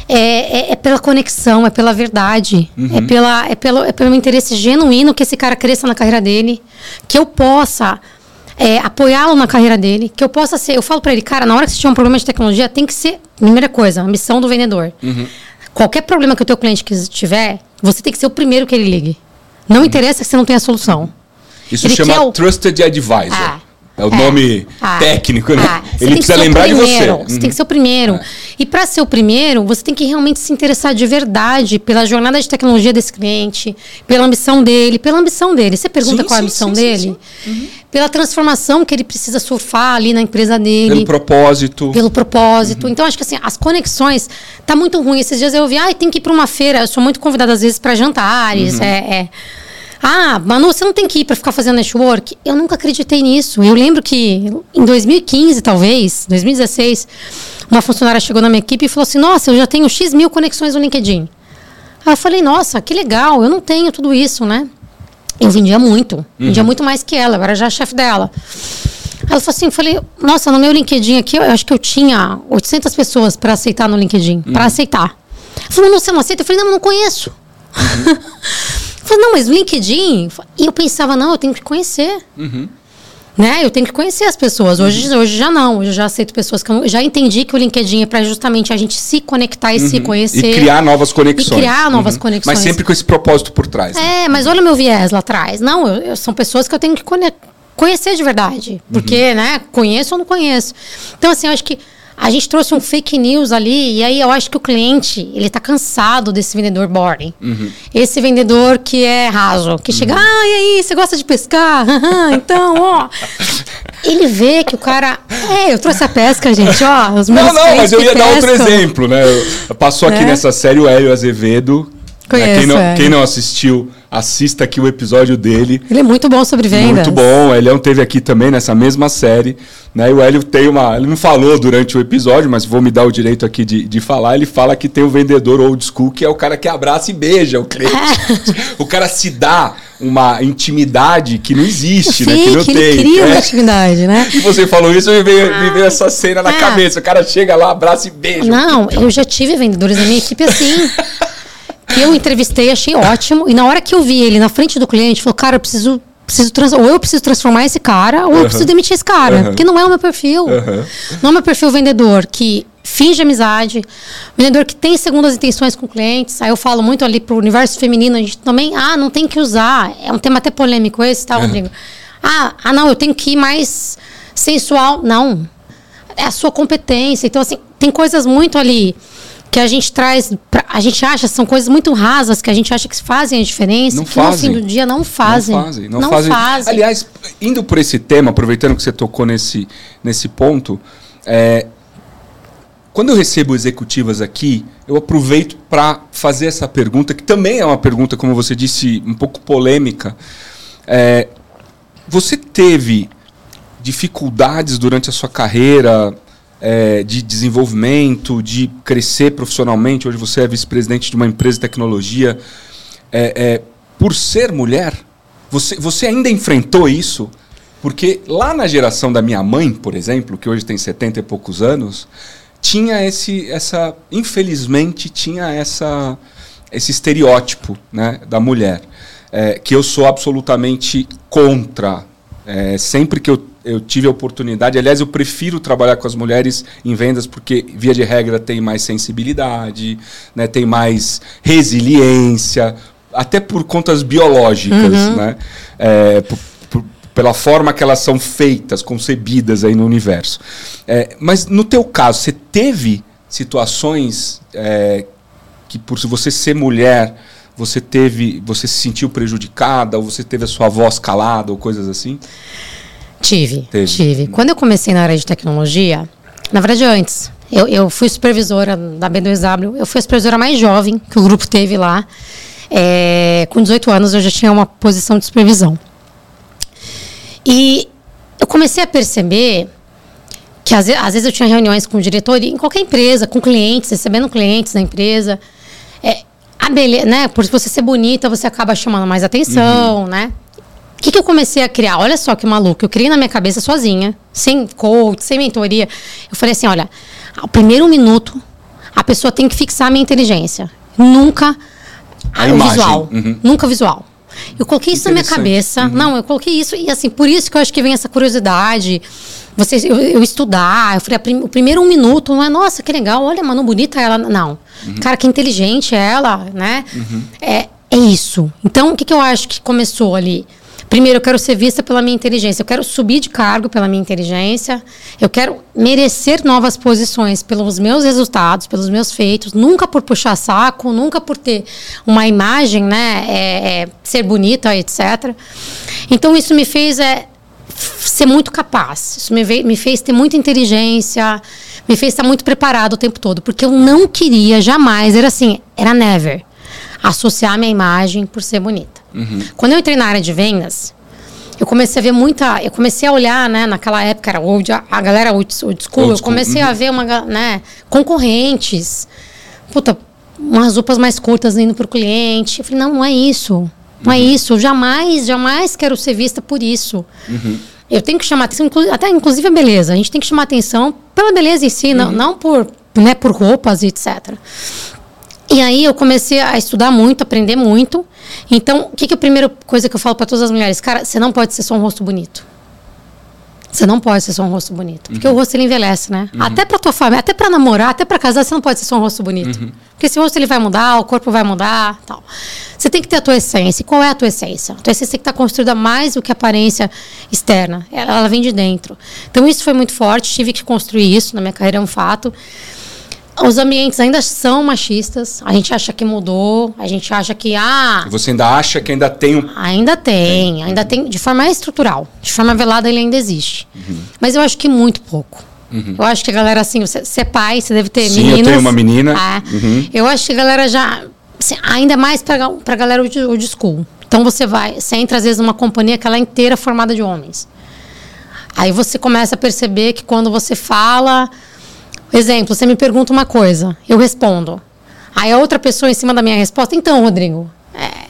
Speaker 2: É, é, é, pela conexão, é pela verdade, uhum. é, pela, é, pelo, é pelo interesse genuíno que esse cara cresça na carreira dele, que eu possa é, apoiá-lo na carreira dele, que eu possa ser. Eu falo para ele, cara, na hora que você tiver um problema de tecnologia, tem que ser, primeira coisa, a missão do vendedor. Uhum. Qualquer problema que o teu cliente tiver, você tem que ser o primeiro que ele ligue. Não uhum. interessa que você não tenha solução.
Speaker 1: Isso Ele chama o... Trusted Advisor. Ah. É o é, nome ah, técnico, né? Ah, Ele precisa lembrar de você.
Speaker 2: Você uhum. tem que ser o primeiro. É. E para ser o primeiro, você tem que realmente se interessar de verdade pela jornada de tecnologia desse cliente, pela ambição dele, pela ambição dele. Você pergunta sim, qual é a ambição sim, dele? Sim, uhum. Pela transformação que ele precisa surfar ali na empresa dele.
Speaker 1: Pelo propósito.
Speaker 2: Pelo propósito. Uhum. Então, acho que assim, as conexões tá muito ruim. Esses dias eu ouvi, ah, tem que ir para uma feira. Eu sou muito convidada às vezes para jantares. Uhum. é, é ah, Manu, você não tem que ir para ficar fazendo network. Eu nunca acreditei nisso. Eu lembro que em 2015, talvez, 2016, uma funcionária chegou na minha equipe e falou assim: Nossa, eu já tenho X mil conexões no LinkedIn. Aí eu falei: Nossa, que legal, eu não tenho tudo isso, né? Eu vendia muito, uhum. vendia muito mais que ela, eu era já chefe dela. Ela falou assim, falei, nossa, no meu LinkedIn aqui, eu acho que eu tinha 800 pessoas para aceitar no LinkedIn, uhum. para aceitar. Ela falou, não, você não aceita? Eu falei, não, eu não conheço. Uhum. [laughs] falei, não, mas o LinkedIn. E eu pensava, não, eu tenho que conhecer. Uhum. né? Eu tenho que conhecer as pessoas. Hoje, uhum. hoje já não. Eu já aceito pessoas que eu já entendi que o LinkedIn é para justamente a gente se conectar e uhum. se conhecer.
Speaker 1: E criar novas conexões.
Speaker 2: E criar novas uhum. conexões.
Speaker 1: Mas sempre com esse propósito por trás.
Speaker 2: Né? É, mas olha o meu viés lá atrás. Não, eu, eu, são pessoas que eu tenho que conhecer de verdade. Porque, uhum. né, conheço ou não conheço. Então, assim, eu acho que a gente trouxe um fake news ali, e aí eu acho que o cliente, ele tá cansado desse vendedor boring. Uhum. Esse vendedor que é raso, que uhum. chega, ah, e aí, você gosta de pescar? [laughs] então, ó. Ele vê que o cara. É, eu trouxe a pesca, gente, ó. Os meus
Speaker 1: não, não, mas eu ia dar outro exemplo, né? Passou aqui é. nessa série o Hélio Azevedo. Conheço, quem, não, é. quem não assistiu, assista aqui o episódio dele.
Speaker 2: Ele é muito bom sobre vendas.
Speaker 1: Muito bom. O Elião teve aqui também nessa mesma série. Né? E o Hélio tem uma. Ele não falou durante o episódio, mas vou me dar o direito aqui de, de falar. Ele fala que tem o um vendedor old school, que é o cara que abraça e beija o cliente. [laughs] o cara se dá uma intimidade que não existe, Sim, né? Que não
Speaker 2: que
Speaker 1: tem.
Speaker 2: Ele cria é. uma intimidade, né?
Speaker 1: E [laughs] você falou isso e me veio, me veio essa cena na ah. cabeça. O cara chega lá, abraça e beija.
Speaker 2: Não, eu já tive vendedores na minha equipe assim. [laughs] que eu entrevistei, achei ótimo. E na hora que eu vi ele na frente do cliente, falou, cara, eu preciso. Preciso trans... Ou eu preciso transformar esse cara, ou eu preciso demitir esse cara. Porque não é o meu perfil. Não é o meu perfil vendedor que finge amizade, vendedor que tem segundas intenções com clientes. Aí eu falo muito ali pro universo feminino, a gente também, ah, não tem que usar. É um tema até polêmico esse, tá, Rodrigo? Ah, ah, não, eu tenho que ir mais sensual. Não. É a sua competência. Então, assim, tem coisas muito ali que a gente traz, pra, a gente acha, são coisas muito rasas que a gente acha que fazem a diferença,
Speaker 1: não
Speaker 2: que
Speaker 1: fazem.
Speaker 2: no fim do dia não fazem.
Speaker 1: Não fazem. Não, não fazem. fazem. Aliás, indo por esse tema, aproveitando que você tocou nesse, nesse ponto, é, quando eu recebo executivas aqui, eu aproveito para fazer essa pergunta, que também é uma pergunta, como você disse, um pouco polêmica. É, você teve dificuldades durante a sua carreira é, de desenvolvimento, de crescer profissionalmente. Hoje você é vice-presidente de uma empresa de tecnologia. É, é, por ser mulher, você, você ainda enfrentou isso? Porque lá na geração da minha mãe, por exemplo, que hoje tem 70 e poucos anos, tinha esse, essa, infelizmente, tinha essa, esse estereótipo né, da mulher, é, que eu sou absolutamente contra. É, sempre que eu eu tive a oportunidade. Aliás, eu prefiro trabalhar com as mulheres em vendas porque, via de regra, tem mais sensibilidade, né, tem mais resiliência, até por contas biológicas, uhum. né? É, pela forma que elas são feitas, concebidas aí no universo. É, mas no teu caso, você teve situações é, que, por você ser mulher, você teve, você se sentiu prejudicada, ou você teve a sua voz calada, ou coisas assim?
Speaker 2: Tive, Teve. tive. Quando eu comecei na área de tecnologia, na verdade antes, eu, eu fui supervisora da B2W, eu fui a supervisora mais jovem que o grupo teve lá. É, com 18 anos eu já tinha uma posição de supervisão. E eu comecei a perceber que às vezes, às vezes eu tinha reuniões com o diretor em qualquer empresa, com clientes, recebendo clientes na empresa. É, a beleza, né? Por você ser bonita, você acaba chamando mais atenção, uhum. né? O que, que eu comecei a criar? Olha só que maluco. Eu criei na minha cabeça sozinha, sem coach, sem mentoria. Eu falei assim: olha, ao primeiro minuto, a pessoa tem que fixar a minha inteligência. Nunca a o visual. Uhum. Nunca visual. Eu coloquei isso na minha cabeça. Uhum. Não, eu coloquei isso. E assim, por isso que eu acho que vem essa curiosidade. Você, eu, eu estudar. Eu falei, prim, o primeiro um minuto não é, nossa, que legal, olha, mano, bonita ela. Não. Uhum. Cara, que inteligente ela, né? Uhum. É, é isso. Então, o que, que eu acho que começou ali? Primeiro, eu quero ser vista pela minha inteligência. Eu quero subir de cargo pela minha inteligência. Eu quero merecer novas posições pelos meus resultados, pelos meus feitos. Nunca por puxar saco, nunca por ter uma imagem, né? É, é, ser bonita, etc. Então, isso me fez é, ser muito capaz. Isso me, veio, me fez ter muita inteligência, me fez estar muito preparado o tempo todo. Porque eu não queria jamais, era assim, era never, associar minha imagem por ser bonita. Uhum. Quando eu entrei na área de vendas, eu comecei a ver muita. Eu comecei a olhar, né? Naquela época era old, a galera old, old school. Old eu comecei uhum. a ver uma, né, concorrentes. Puta, umas roupas mais curtas indo para o cliente. Eu falei, não, não é isso. Não é uhum. é isso. Eu jamais, jamais quero ser vista por isso. Uhum. Eu tenho que chamar atenção, até inclusive a beleza. A gente tem que chamar atenção pela beleza em si, não, uhum. não por, né, por roupas e etc. E aí eu comecei a estudar muito, aprender muito. Então, o que, que é a primeira coisa que eu falo para todas as mulheres? Cara, você não pode ser só um rosto bonito. Você não pode ser só um rosto bonito. Porque uhum. o rosto ele envelhece, né? Uhum. Até pra tua família, até pra namorar, até pra casar, você não pode ser só um rosto bonito. Uhum. Porque esse rosto ele vai mudar, o corpo vai mudar tal. Você tem que ter a tua essência. E qual é a tua essência? A tua essência tem que estar construída mais do que a aparência externa. Ela, ela vem de dentro. Então isso foi muito forte, tive que construir isso na minha carreira, é um fato. Os ambientes ainda são machistas. A gente acha que mudou. A gente acha que ah.
Speaker 1: Você ainda acha que ainda tem um.
Speaker 2: Ainda tem, tem. ainda tem. De forma estrutural. De forma velada ele ainda existe. Uhum. Mas eu acho que muito pouco. Uhum. Eu acho que a galera, assim, você, você é pai, você deve ter
Speaker 1: Sim,
Speaker 2: meninas.
Speaker 1: eu tenho uma menina.
Speaker 2: É, uhum. Eu acho que a galera já. Assim, ainda mais pra, pra galera o de school. Então você vai, você entra às vezes numa companhia que ela é inteira formada de homens. Aí você começa a perceber que quando você fala Exemplo, você me pergunta uma coisa, eu respondo. Aí a outra pessoa em cima da minha resposta, então, Rodrigo, é,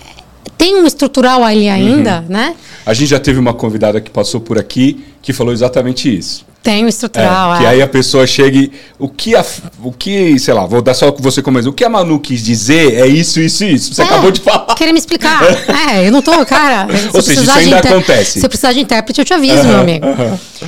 Speaker 2: tem um estrutural ali ainda, uhum. né?
Speaker 1: A gente já teve uma convidada que passou por aqui que falou exatamente isso.
Speaker 2: Tem o estrutural,
Speaker 1: é, é. Que aí a pessoa chega o que, a, o que, sei lá, vou dar só você como exemplo. O que a Manu quis dizer é isso, isso, isso. Você é, acabou de falar.
Speaker 2: Querer me explicar. [laughs] é, eu não tô, cara.
Speaker 1: Ou seja, isso ainda acontece.
Speaker 2: Se precisar de intérprete, eu te aviso, meu amigo.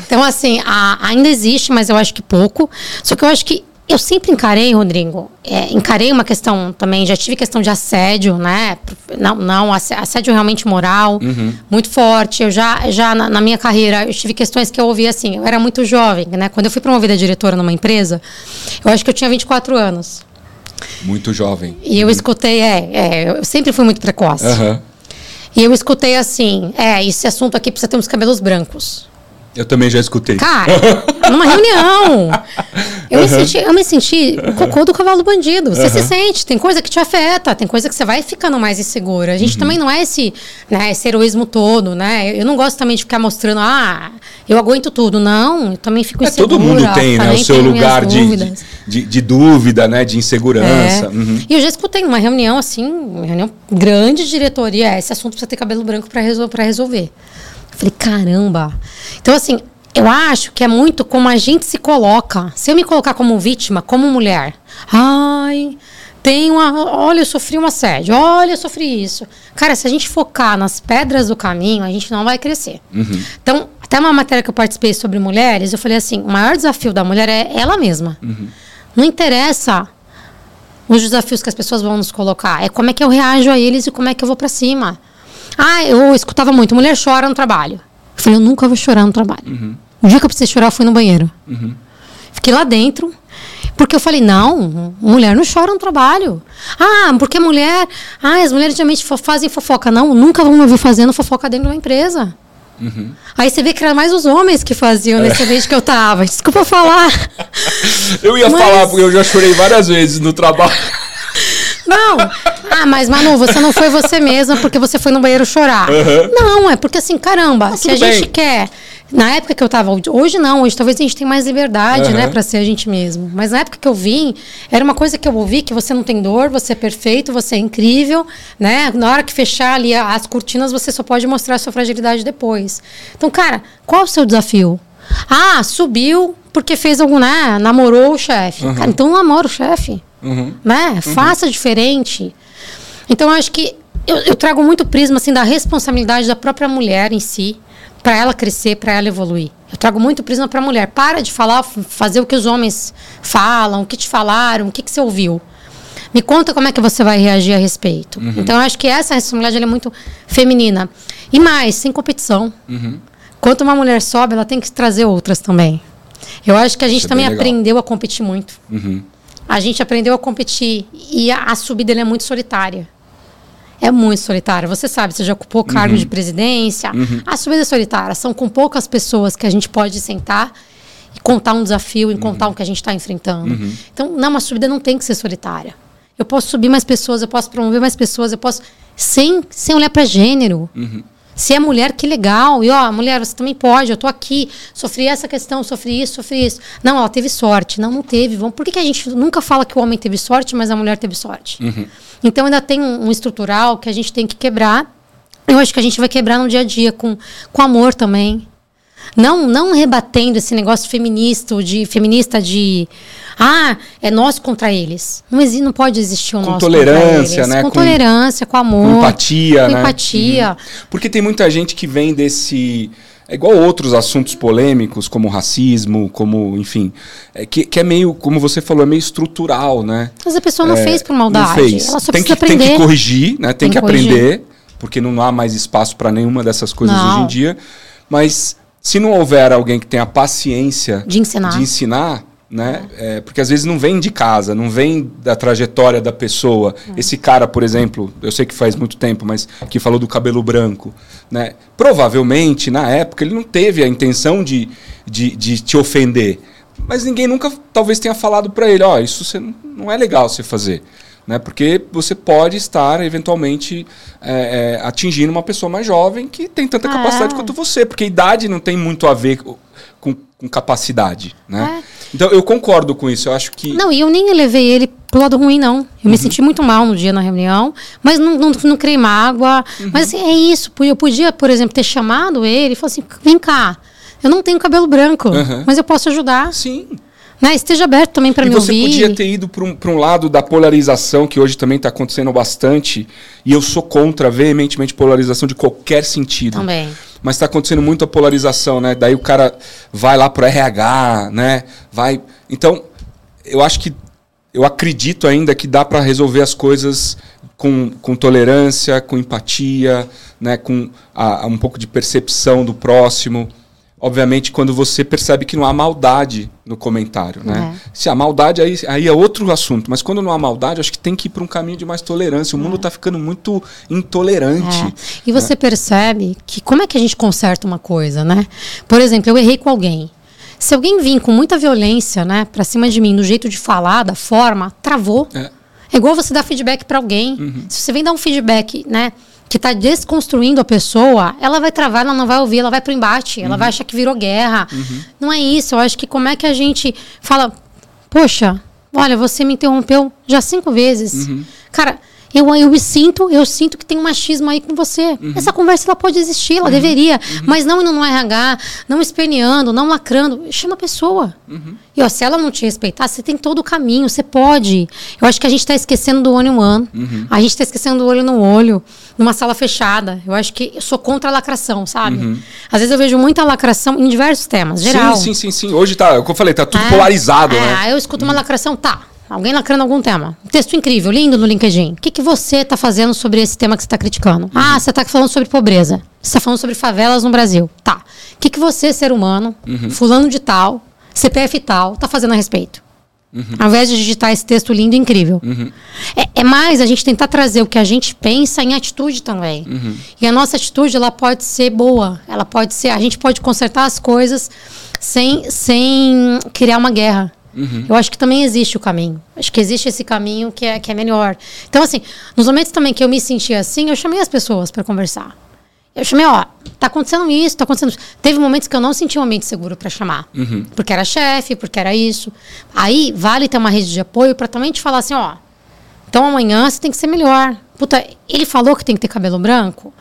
Speaker 2: Então, assim, a, ainda existe, mas eu acho que pouco. Só que eu acho que eu sempre encarei, Rodrigo, é, encarei uma questão também, já tive questão de assédio, né? Não, não assédio realmente moral, uhum. muito forte. Eu já, já na, na, minha carreira, eu tive questões que eu ouvi assim, eu era muito jovem, né? Quando eu fui promovida diretora numa empresa, eu acho que eu tinha 24 anos.
Speaker 1: Muito jovem.
Speaker 2: E eu escutei, é, é eu sempre fui muito precoce. Uhum. E eu escutei assim, é, esse assunto aqui precisa ter uns cabelos brancos.
Speaker 1: Eu também já escutei.
Speaker 2: Cara, numa [laughs] reunião. Eu, uhum. me senti, eu me senti o cocô do cavalo bandido. Você uhum. se sente, tem coisa que te afeta, tem coisa que você vai ficando mais insegura. A gente uhum. também não é esse, né, esse heroísmo todo, né? Eu não gosto também de ficar mostrando, ah, eu aguento tudo. Não, eu também fico é, insegura.
Speaker 1: Todo mundo tem, né? O seu lugar de, de, de, dúvida, né? De insegurança. É.
Speaker 2: Uhum. E eu já escutei numa reunião, assim, uma reunião grande de diretoria, esse assunto precisa ter cabelo branco para resol resolver. Falei, caramba. Então, assim, eu acho que é muito como a gente se coloca. Se eu me colocar como vítima, como mulher, ai, tem uma. Olha, eu sofri um assédio, olha, eu sofri isso. Cara, se a gente focar nas pedras do caminho, a gente não vai crescer. Uhum. Então, até uma matéria que eu participei sobre mulheres, eu falei assim: o maior desafio da mulher é ela mesma. Uhum. Não interessa os desafios que as pessoas vão nos colocar, é como é que eu reajo a eles e como é que eu vou para cima. Ah, eu escutava muito, mulher chora no trabalho. Eu falei, eu nunca vou chorar no trabalho. Uhum. O dia que eu precisei chorar, eu fui no banheiro. Uhum. Fiquei lá dentro, porque eu falei, não, mulher não chora no trabalho. Ah, porque mulher. Ah, as mulheres geralmente fazem fofoca. Não, nunca vão me ouvir fazendo fofoca dentro de uma empresa. Uhum. Aí você vê que era mais os homens que faziam nesse ambiente que eu tava. Desculpa falar. [laughs]
Speaker 1: eu ia Mas... falar, porque eu já chorei várias vezes no trabalho.
Speaker 2: Não. Ah, mas Manu, você não foi você mesma porque você foi no banheiro chorar. Uhum. Não, é porque assim, caramba, ah, se a bem. gente quer. Na época que eu tava. Hoje não, hoje talvez a gente tenha mais liberdade, uhum. né, pra ser a gente mesmo. Mas na época que eu vim, era uma coisa que eu ouvi: que você não tem dor, você é perfeito, você é incrível, né? Na hora que fechar ali as cortinas, você só pode mostrar a sua fragilidade depois. Então, cara, qual é o seu desafio? Ah, subiu porque fez algum, né? Namorou o chefe. Uhum. Cara, então namora o chefe. Uhum. Né? Uhum. Faça diferente. Então, eu acho que eu, eu, trago muito prisma assim, da responsabilidade da própria mulher em si, para ela crescer, para ela evoluir. Eu trago muito prisma para a mulher. Para de falar, fazer o que os homens falam, o que te falaram, o que, que você ouviu. Me conta como é que você vai reagir a respeito. Uhum. Então, eu acho que essa responsabilidade é muito feminina. E mais, sem competição. Uhum. Quanto uma mulher sobe, ela tem que trazer outras também. Eu acho que a gente Isso também é aprendeu a competir muito. Uhum a gente aprendeu a competir e a, a subida é muito solitária. É muito solitária. Você sabe, você já ocupou cargo uhum. de presidência. Uhum. A subida é solitária. São com poucas pessoas que a gente pode sentar e contar um desafio e uhum. contar o que a gente está enfrentando. Uhum. Então, não, uma subida não tem que ser solitária. Eu posso subir mais pessoas, eu posso promover mais pessoas, eu posso. Sem, sem olhar para gênero. Se é mulher, que legal. E ó, mulher, você também pode. Eu tô aqui, sofri essa questão, sofri isso, sofri isso. Não, ela teve sorte. Não, não teve. Vamos. Por que, que a gente nunca fala que o homem teve sorte, mas a mulher teve sorte? Uhum. Então ainda tem um, um estrutural que a gente tem que quebrar. Eu acho que a gente vai quebrar no dia a dia com, com amor também. Não, não rebatendo esse negócio feminista de feminista de ah, é nós contra eles. Não, existe, não pode existir o com nosso
Speaker 1: tolerância, né?
Speaker 2: Com, com tolerância, com amor.
Speaker 1: Com empatia,
Speaker 2: com
Speaker 1: né?
Speaker 2: empatia.
Speaker 1: Uhum. Porque tem muita gente que vem desse é igual outros assuntos polêmicos, como racismo, como, enfim, é, que, que, é meio, como você falou, é meio estrutural, né?
Speaker 2: Mas a pessoa não é, fez por maldade. Não fez. Ela só
Speaker 1: tem
Speaker 2: que,
Speaker 1: aprender. Tem que corrigir, né? Tem, tem que, aprender, porque não há mais espaço para nenhuma dessas coisas não. hoje em dia. Mas se não houver alguém que tenha paciência
Speaker 2: de ensinar,
Speaker 1: de ensinar né? É, porque às vezes não vem de casa, não vem da trajetória da pessoa. Esse cara, por exemplo, eu sei que faz muito tempo, mas que falou do cabelo branco, né? Provavelmente, na época, ele não teve a intenção de, de, de te ofender. Mas ninguém nunca, talvez, tenha falado para ele, ó, oh, isso não é legal você fazer. Né? Porque você pode estar, eventualmente, é, é, atingindo uma pessoa mais jovem que tem tanta capacidade ah. quanto você. Porque idade não tem muito a ver com, com capacidade, né? É. Então eu concordo com isso. Eu acho que.
Speaker 2: Não, e eu nem levei ele pro lado ruim, não. Eu uhum. me senti muito mal no dia na reunião, mas não, não, não criei mágoa. Uhum. Mas assim, é isso. Eu podia, por exemplo, ter chamado ele e falar assim: vem cá, eu não tenho cabelo branco, uhum. mas eu posso ajudar.
Speaker 1: Sim.
Speaker 2: Né? Esteja aberto também para me ouvir.
Speaker 1: E você podia ter ido para um, um lado da polarização, que hoje também está acontecendo bastante, e eu sou contra veementemente polarização de qualquer sentido.
Speaker 2: Também
Speaker 1: mas está acontecendo muito a polarização, né? Daí o cara vai lá pro RH, né? Vai. Então, eu acho que eu acredito ainda que dá para resolver as coisas com, com tolerância, com empatia, né? Com a um pouco de percepção do próximo. Obviamente, quando você percebe que não há maldade no comentário, né? É. Se há maldade, aí, aí é outro assunto. Mas quando não há maldade, acho que tem que ir para um caminho de mais tolerância. O é. mundo está ficando muito intolerante. É.
Speaker 2: E você né? percebe que como é que a gente conserta uma coisa, né? Por exemplo, eu errei com alguém. Se alguém vir com muita violência, né, para cima de mim, do jeito de falar, da forma, travou. É, é igual você dar feedback para alguém. Uhum. Se você vem dar um feedback, né, que está desconstruindo a pessoa, ela vai travar, ela não vai ouvir, ela vai pro embate, uhum. ela vai achar que virou guerra. Uhum. Não é isso. Eu acho que como é que a gente fala, poxa, olha, você me interrompeu já cinco vezes. Uhum. Cara, eu, eu me sinto, eu sinto que tem um machismo aí com você. Uhum. Essa conversa ela pode existir, ela uhum. deveria. Uhum. Mas não indo no RH, não esperneando, não lacrando. Chama a pessoa. Uhum. E ó, se ela não te respeitar, você tem todo o caminho, você pode. Eu acho que a gente está esquecendo do one on one. Uhum. A gente está esquecendo do olho no olho, numa sala fechada. Eu acho que eu sou contra a lacração, sabe? Uhum. Às vezes eu vejo muita lacração em diversos temas, geral.
Speaker 1: Sim, sim, sim, sim. Hoje tá, como eu falei, tá tudo é, polarizado,
Speaker 2: é,
Speaker 1: né?
Speaker 2: eu escuto uma lacração, tá. Alguém lacrando algum tema. Um texto incrível, lindo no LinkedIn. O que, que você está fazendo sobre esse tema que você está criticando? Ah, você está falando sobre pobreza. Você está falando sobre favelas no Brasil. Tá. O que, que você, ser humano, uhum. fulano de tal, CPF tal, está fazendo a respeito? Uhum. Ao invés de digitar esse texto lindo e incrível. Uhum. É, é, mais a gente tentar trazer o que a gente pensa em atitude também. Uhum. E a nossa atitude ela pode ser boa. Ela pode ser. A gente pode consertar as coisas sem, sem criar uma guerra. Uhum. Eu acho que também existe o caminho. Acho que existe esse caminho que é, que é melhor. Então, assim, nos momentos também que eu me senti assim, eu chamei as pessoas para conversar. Eu chamei, ó, tá acontecendo isso, tá acontecendo isso. Teve momentos que eu não senti um ambiente seguro para chamar. Uhum. Porque era chefe, porque era isso. Aí, vale ter uma rede de apoio para também te falar assim, ó, então amanhã você tem que ser melhor. Puta, ele falou que tem que ter cabelo branco?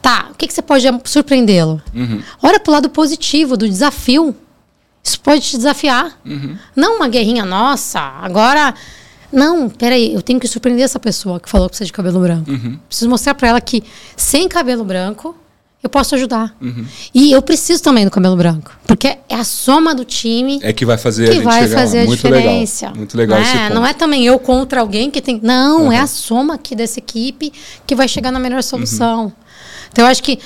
Speaker 2: Tá, o que, que você pode surpreendê-lo? Uhum. Olha pro lado positivo do desafio. Isso pode te desafiar. Uhum. Não uma guerrinha nossa, agora. Não, peraí, eu tenho que surpreender essa pessoa que falou que precisa de cabelo branco. Uhum. Preciso mostrar para ela que sem cabelo branco eu posso ajudar. Uhum. E eu preciso também do cabelo branco. Porque é a soma do time.
Speaker 1: É que vai fazer que a, vai fazer a Muito diferença. Legal. Muito legal
Speaker 2: não é, não é também eu contra alguém que tem. Não, é a soma aqui dessa equipe que vai chegar na melhor solução. Uhum. Então eu acho que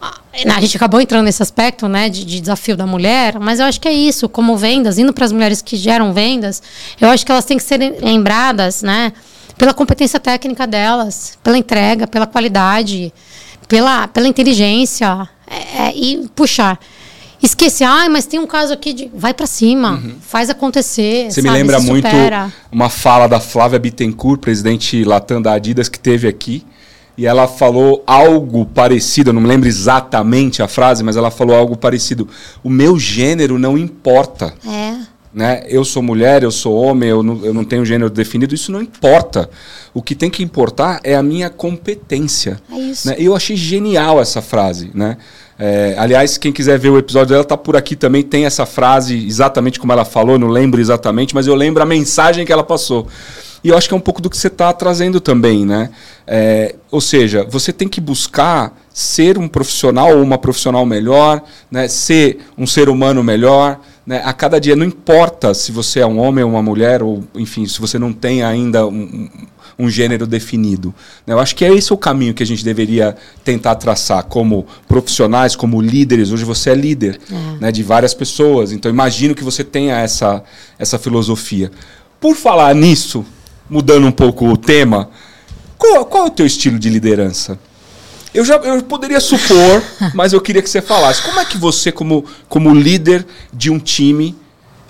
Speaker 2: a gente acabou entrando nesse aspecto, né, de, de, desafio da mulher, mas eu acho que é isso, como vendas, indo para as mulheres que geram vendas, eu acho que elas têm que ser lembradas, né, pela competência técnica delas, pela entrega, pela qualidade, pela, pela inteligência, é, é, e puxar. Esquecer, ah, mas tem um caso aqui de. Vai para cima, uhum. faz acontecer.
Speaker 1: Você sabe, me lembra muito uma fala da Flávia Bittencourt, presidente Latam da Adidas, que teve aqui e ela falou algo parecido, eu não me lembro exatamente a frase, mas ela falou algo parecido. O meu gênero não importa.
Speaker 2: É.
Speaker 1: Né? Eu sou mulher, eu sou homem, eu não, eu não tenho gênero definido, isso não importa. O que tem que importar é a minha competência.
Speaker 2: É isso.
Speaker 1: Né? Eu achei genial essa frase. Né? É, aliás, quem quiser ver o episódio dela, tá por aqui também. Tem essa frase exatamente como ela falou, não lembro exatamente, mas eu lembro a mensagem que ela passou. E eu acho que é um pouco do que você está trazendo também, né? É, ou seja, você tem que buscar ser um profissional ou uma profissional melhor, né? ser um ser humano melhor. Né? A cada dia, não importa se você é um homem ou uma mulher, ou enfim, se você não tem ainda um, um gênero definido. Né? Eu acho que é esse o caminho que a gente deveria tentar traçar como profissionais, como líderes. Hoje você é líder é. Né, de várias pessoas, então imagino que você tenha essa, essa filosofia. Por falar nisso, mudando um pouco o tema, qual, qual é o teu estilo de liderança? Eu já eu poderia supor, [laughs] mas eu queria que você falasse. Como é que você, como, como líder de um time,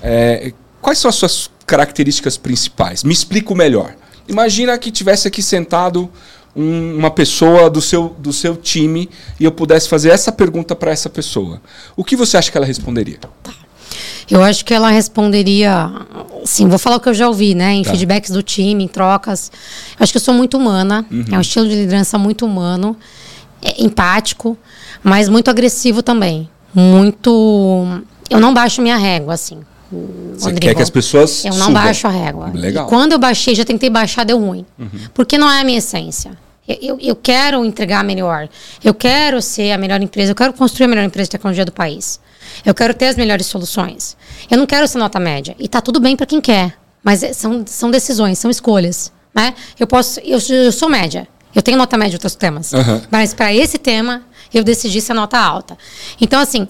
Speaker 1: é, quais são as suas características principais? Me explica o melhor. Imagina que tivesse aqui sentado um, uma pessoa do seu, do seu time e eu pudesse fazer essa pergunta para essa pessoa. O que você acha que ela responderia?
Speaker 2: Tá. Eu acho que ela responderia. Sim, vou falar o que eu já ouvi, né? Em tá. feedbacks do time, em trocas. Eu acho que eu sou muito humana. Uhum. É um estilo de liderança muito humano, é empático, mas muito agressivo também. Muito. Eu não baixo minha régua, assim.
Speaker 1: Você Rodrigo, quer que as pessoas.
Speaker 2: Eu não subam. baixo a régua. Legal. E quando eu baixei, já tentei baixar, deu ruim. Uhum. Porque não é a minha essência. Eu, eu, quero entregar melhor. Eu quero ser a melhor empresa. Eu quero construir a melhor empresa de tecnologia do país. Eu quero ter as melhores soluções. Eu não quero ser nota média. E tá tudo bem para quem quer. Mas é, são, são decisões, são escolhas. Né? Eu posso. Eu, eu sou média. Eu tenho nota média em outros temas. Uhum. Mas para esse tema, eu decidi ser nota alta. Então, assim,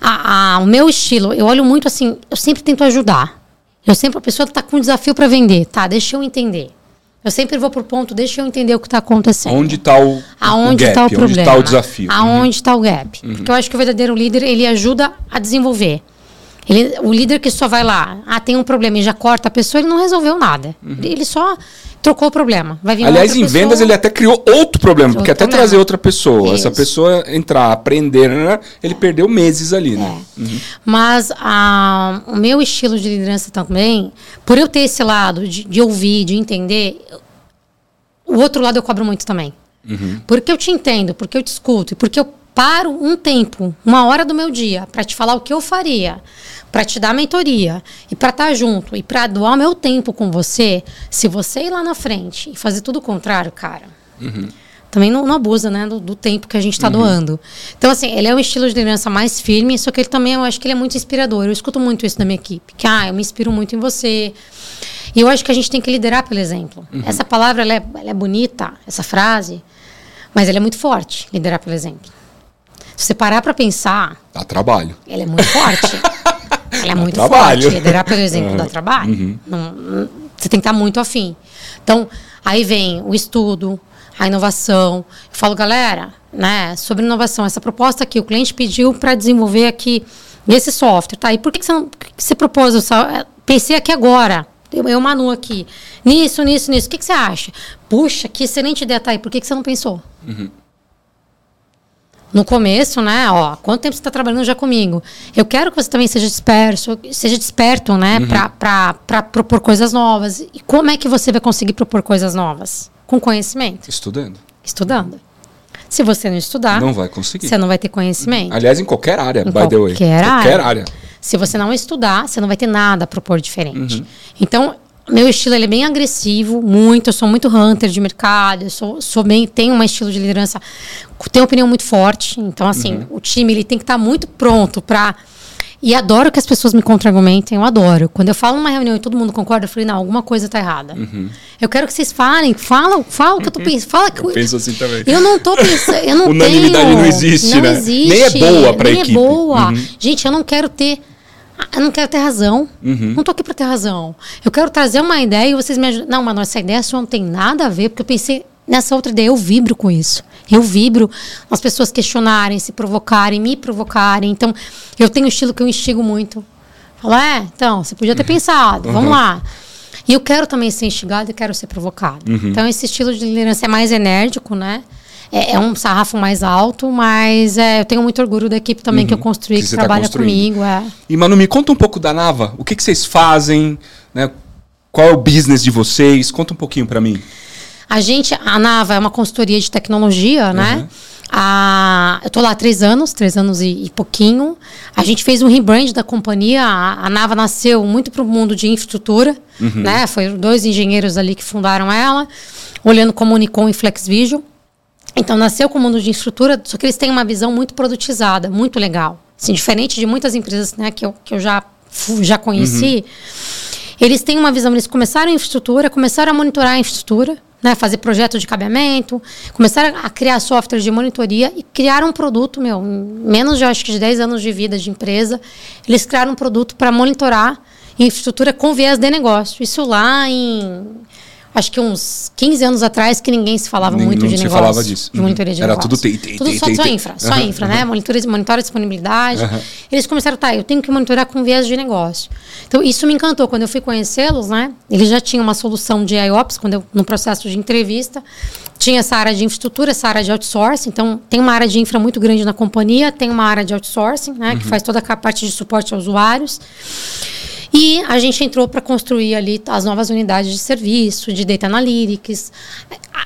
Speaker 2: a, a, o meu estilo, eu olho muito assim, eu sempre tento ajudar. Eu sempre, a pessoa está com um desafio para vender. Tá, deixa eu entender. Eu sempre vou pro ponto, deixa eu entender o que está acontecendo.
Speaker 1: Onde está o,
Speaker 2: Aonde está o,
Speaker 1: o,
Speaker 2: problema? Onde
Speaker 1: está o desafio?
Speaker 2: Aonde está uhum. o gap? Uhum. Porque eu acho que o verdadeiro líder, ele ajuda a desenvolver. Ele, o líder que só vai lá, ah, tem um problema e já corta a pessoa, ele não resolveu nada. Uhum. Ele só trocou o problema. Vai vir
Speaker 1: Aliás, em pessoa... vendas ele até criou outro problema, porque até trazer outra pessoa, Isso. essa pessoa entrar, aprender, né, ele perdeu meses ali, né?
Speaker 2: É. Uhum. Mas a, o meu estilo de liderança também, por eu ter esse lado de, de ouvir, de entender, o outro lado eu cobro muito também. Uhum. Porque eu te entendo, porque eu te escuto, e porque eu paro um tempo, uma hora do meu dia, para te falar o que eu faria para te dar mentoria e para estar tá junto e para doar meu tempo com você, se você ir lá na frente e fazer tudo o contrário, cara, uhum. também não, não, abusa, né, do, do, tempo que a gente está uhum. doando. Então, assim, ele é um estilo de liderança mais firme, só que ele também, eu acho que ele é muito inspirador. Eu escuto muito isso da minha equipe, que, ah, eu me inspiro muito em você. E eu acho que a gente tem que liderar pelo exemplo. Uhum. Essa palavra, ela é, ela é bonita, essa frase, mas ela é muito forte, liderar pelo exemplo. Se você parar para pensar...
Speaker 1: Dá trabalho.
Speaker 2: Ela é muito forte. [laughs] Ela é muito trabalho. forte. Liderar, por exemplo, uhum. dá trabalho. Uhum. Não, você tem que estar muito afim. Então, aí vem o estudo, a inovação. Eu falo, galera, né, sobre inovação, essa proposta aqui, o cliente pediu para desenvolver aqui esse software, tá? E por que, que você, não, que você propôs? Eu pensei aqui agora. Eu, eu, Manu aqui. Nisso, nisso, nisso. O que, que você acha? Puxa, que excelente ideia tá aí. Por que, que você não pensou? Uhum no começo, né? Ó, quanto tempo você está trabalhando já comigo? Eu quero que você também seja disperso, seja desperto, né? Uhum. Para propor coisas novas. E como é que você vai conseguir propor coisas novas? Com conhecimento.
Speaker 1: Estudando.
Speaker 2: Estudando. Se você não estudar,
Speaker 1: não vai conseguir.
Speaker 2: Você não vai ter conhecimento.
Speaker 1: Aliás, em qualquer área,
Speaker 2: em
Speaker 1: by
Speaker 2: qualquer
Speaker 1: the way.
Speaker 2: Área. Qualquer área. Se você não estudar, você não vai ter nada a propor diferente. Uhum. Então, meu estilo ele é bem agressivo, muito. Eu sou muito hunter de mercado. Eu sou, sou bem, tenho um estilo de liderança, tenho opinião muito forte. Então, assim, uhum. o time ele tem que estar tá muito pronto para. E adoro que as pessoas me contra-argumentem, eu adoro. Quando eu falo numa reunião e todo mundo concorda, eu falei, não, alguma coisa está errada. Uhum. Eu quero que vocês falem, fala, fala o que eu tô pensando. Fala que
Speaker 1: eu penso assim também.
Speaker 2: Eu não tô pensando, eu não
Speaker 1: Unanimidade
Speaker 2: tenho,
Speaker 1: não existe,
Speaker 2: não
Speaker 1: né?
Speaker 2: Existe,
Speaker 1: nem é boa pra
Speaker 2: nem
Speaker 1: equipe.
Speaker 2: é boa. Uhum. Gente, eu não quero ter eu não quero ter razão. Uhum. Não tô aqui para ter razão. Eu quero trazer uma ideia e vocês me ajudam. Não, mas essa ideia sua não tem nada a ver, porque eu pensei nessa outra ideia. Eu vibro com isso. Eu vibro as pessoas questionarem, se provocarem, me provocarem. Então, eu tenho um estilo que eu instigo muito. Falar, é, então, você podia ter pensado, uhum. vamos lá. E eu quero também ser instigado e quero ser provocado. Uhum. Então, esse estilo de liderança é mais enérgico, né? é, é, um sarrafo mais alto, mas é, eu tenho muito orgulho da equipe também uhum, que eu construí, que, que tá trabalha tá comigo. É.
Speaker 1: E Manu, me conta um pouco da Nava. O que, que vocês fazem? Né? Qual é o business de vocês? Conta um pouquinho para mim.
Speaker 2: A gente, a Nava é uma consultoria de tecnologia, né? uhum. A, eu tô lá há três anos, três anos e, e pouquinho. A gente fez um rebrand da companhia. A, a Nava nasceu muito para o mundo de infraestrutura, uhum. né? Foi dois engenheiros ali que fundaram ela, olhando como Unicom e FlexVision. Então nasceu com o mundo de infraestrutura, só que eles têm uma visão muito produtizada, muito legal. Assim, diferente de muitas empresas né, que, eu, que eu já, já conheci, uhum. eles têm uma visão, eles começaram a infraestrutura, começaram a monitorar a infraestrutura, né, fazer projeto de cabeamento, começaram a criar software de monitoria e criaram um produto, meu, menos de acho que de 10 anos de vida de empresa, eles criaram um produto para monitorar infraestrutura com viés de negócio. Isso lá em acho que uns 15 anos atrás que ninguém se falava
Speaker 1: Nem,
Speaker 2: muito de
Speaker 1: se
Speaker 2: negócio.
Speaker 1: falava disso.
Speaker 2: De uhum. monitoria de
Speaker 1: Era
Speaker 2: negócio.
Speaker 1: tudo TI, TI,
Speaker 2: Tudo só, só infra, só uhum. infra, né? Monitora, monitora a disponibilidade. Uhum. Eles começaram, tá, eu tenho que monitorar com viés de negócio. Então, isso me encantou. Quando eu fui conhecê-los, né? Eles já tinham uma solução de IOPS, quando eu, no processo de entrevista. Tinha essa área de infraestrutura, essa área de outsourcing. Então, tem uma área de infra muito grande na companhia, tem uma área de outsourcing, né? Que faz toda a parte de suporte aos usuários. E a gente entrou para construir ali as novas unidades de serviço, de data analytics,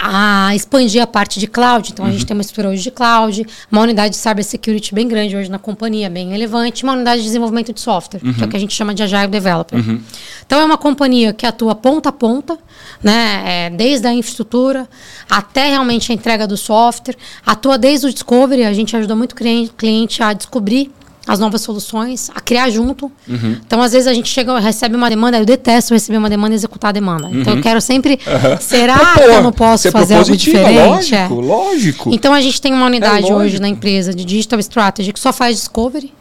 Speaker 2: a expandir a parte de cloud. Então, uhum. a gente uhum. tem uma estrutura hoje de cloud, uma unidade de cybersecurity bem grande hoje na companhia, bem relevante, uma unidade de desenvolvimento de software, uhum. que é o uhum. que a gente chama de Agile Developer. Uhum. Então, é uma companhia que atua ponta a ponta, né, é, desde a infraestrutura até realmente a entrega do software, atua desde o discovery, a gente ajuda muito cliente a descobrir as novas soluções, a criar junto. Uhum. Então, às vezes, a gente chega, recebe uma demanda, eu detesto receber uma demanda e executar a demanda. Uhum. Então, eu uhum. quero sempre. [laughs] Uhum. Será Pô, que eu não posso fazer algo diferente?
Speaker 1: Lógico, é. lógico.
Speaker 2: Então, a gente tem uma unidade é hoje na empresa de Digital Strategy que só faz discovery.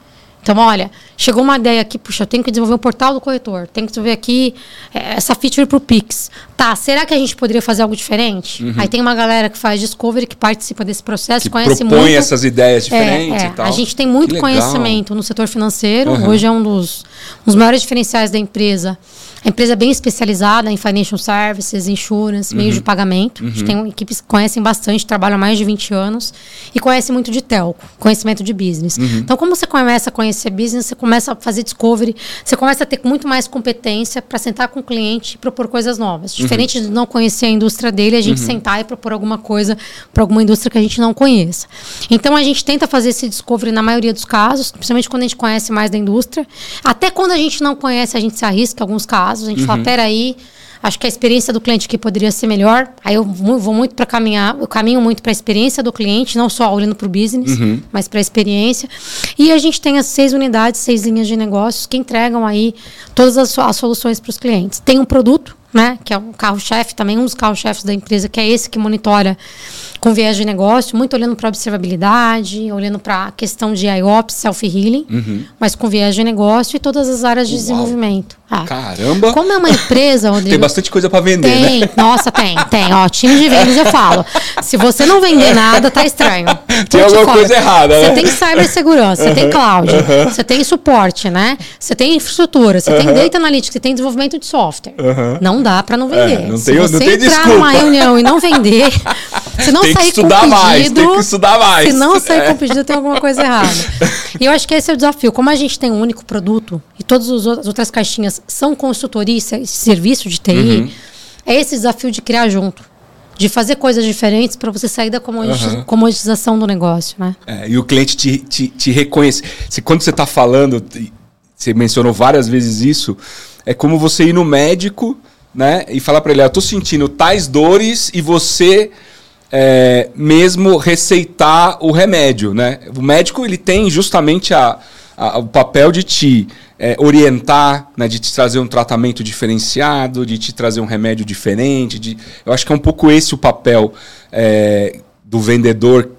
Speaker 2: Então, olha, chegou uma ideia aqui, puxa, eu tenho que desenvolver um portal do corretor, tenho que desenvolver aqui é, essa feature para o Pix. Tá, será que a gente poderia fazer algo diferente? Uhum. Aí tem uma galera que faz discovery, que participa desse processo,
Speaker 1: que
Speaker 2: conhece
Speaker 1: propõe
Speaker 2: muito.
Speaker 1: essas ideias diferentes
Speaker 2: é, é,
Speaker 1: e tal.
Speaker 2: A gente tem muito conhecimento no setor financeiro, uhum. hoje é um dos, um dos maiores diferenciais da empresa. A empresa é bem especializada em financial services, insurance, uhum. meios de pagamento. Uhum. A gente uhum. tem equipes que conhecem bastante, trabalham há mais de 20 anos e conhecem muito de telco, conhecimento de business. Uhum. Então, como você começa a conhecer business, você começa a fazer discovery, você começa a ter muito mais competência para sentar com o cliente e propor coisas novas. Uhum. Diferente de não conhecer a indústria dele, a gente uhum. sentar e propor alguma coisa para alguma indústria que a gente não conheça. Então, a gente tenta fazer esse discovery na maioria dos casos, principalmente quando a gente conhece mais da indústria. Até quando a gente não conhece, a gente se arrisca em alguns casos casos. A gente uhum. fala, peraí, acho que a experiência do cliente aqui poderia ser melhor. Aí eu vou muito para caminhar, eu caminho muito para a experiência do cliente, não só olhando para o business, uhum. mas para a experiência. E a gente tem as seis unidades, seis linhas de negócios que entregam aí todas as, as soluções para os clientes. Tem um produto, né, que é um carro-chefe também, um dos carros-chefes da empresa, que é esse que monitora com viés de negócio, muito olhando para observabilidade, olhando para a questão de IOPS, self-healing, uhum. mas com viés de negócio e todas as áreas de Uau. desenvolvimento.
Speaker 1: Ah, Caramba!
Speaker 2: Como é uma empresa, Rodrigo... [laughs]
Speaker 1: tem bastante coisa para vender,
Speaker 2: tem,
Speaker 1: né?
Speaker 2: Nossa, tem, tem. Ó, time de vendas eu falo. Se você não vender nada, tá estranho. [laughs]
Speaker 1: Tem alguma coisa errada,
Speaker 2: né? Você tem cibersegurança, você tem cloud, uhum. você tem suporte, né? Você tem infraestrutura, você uhum. tem data analytics, você tem desenvolvimento de software. Não dá para não vender. É,
Speaker 1: não
Speaker 2: Se
Speaker 1: tem,
Speaker 2: você
Speaker 1: não tem
Speaker 2: entrar
Speaker 1: desculpa.
Speaker 2: numa reunião e não vender, [laughs] se não
Speaker 1: tem
Speaker 2: sair
Speaker 1: que estudar
Speaker 2: com
Speaker 1: mais,
Speaker 2: pedido,
Speaker 1: tem que estudar mais.
Speaker 2: Se não sair é. com pedido, tem alguma coisa errada. E eu acho que esse é o desafio. Como a gente tem um único produto e todas as outras caixinhas são consultoria e serviço de TI, uhum. é esse desafio de criar junto de fazer coisas diferentes para você sair da uhum. comoditização do negócio, né?
Speaker 1: É, e o cliente te, te, te reconhece. Se, quando você está falando, você mencionou várias vezes isso, é como você ir no médico né, e falar para ele, ah, eu estou sentindo tais dores e você é, mesmo receitar o remédio, né? O médico ele tem justamente a, a o papel de te é, orientar, né, de te trazer um tratamento diferenciado, de te trazer um remédio diferente. De, eu acho que é um pouco esse o papel é, do vendedor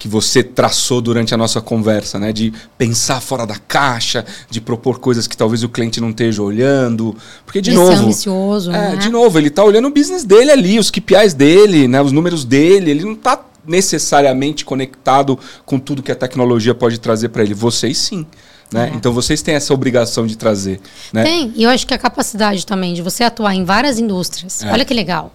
Speaker 1: que você traçou durante a nossa conversa, né? De pensar fora da caixa, de propor coisas que talvez o cliente não esteja olhando. Porque, de, de novo. Ser
Speaker 2: ambicioso,
Speaker 1: é,
Speaker 2: né?
Speaker 1: De novo, ele está olhando o business dele ali, os KPIs dele, né? os números dele. Ele não está necessariamente conectado com tudo que a tecnologia pode trazer para ele. Vocês sim. Né? É. Então vocês têm essa obrigação de trazer. Né?
Speaker 2: Tem, e eu acho que a capacidade também de você atuar em várias indústrias. É. Olha que legal.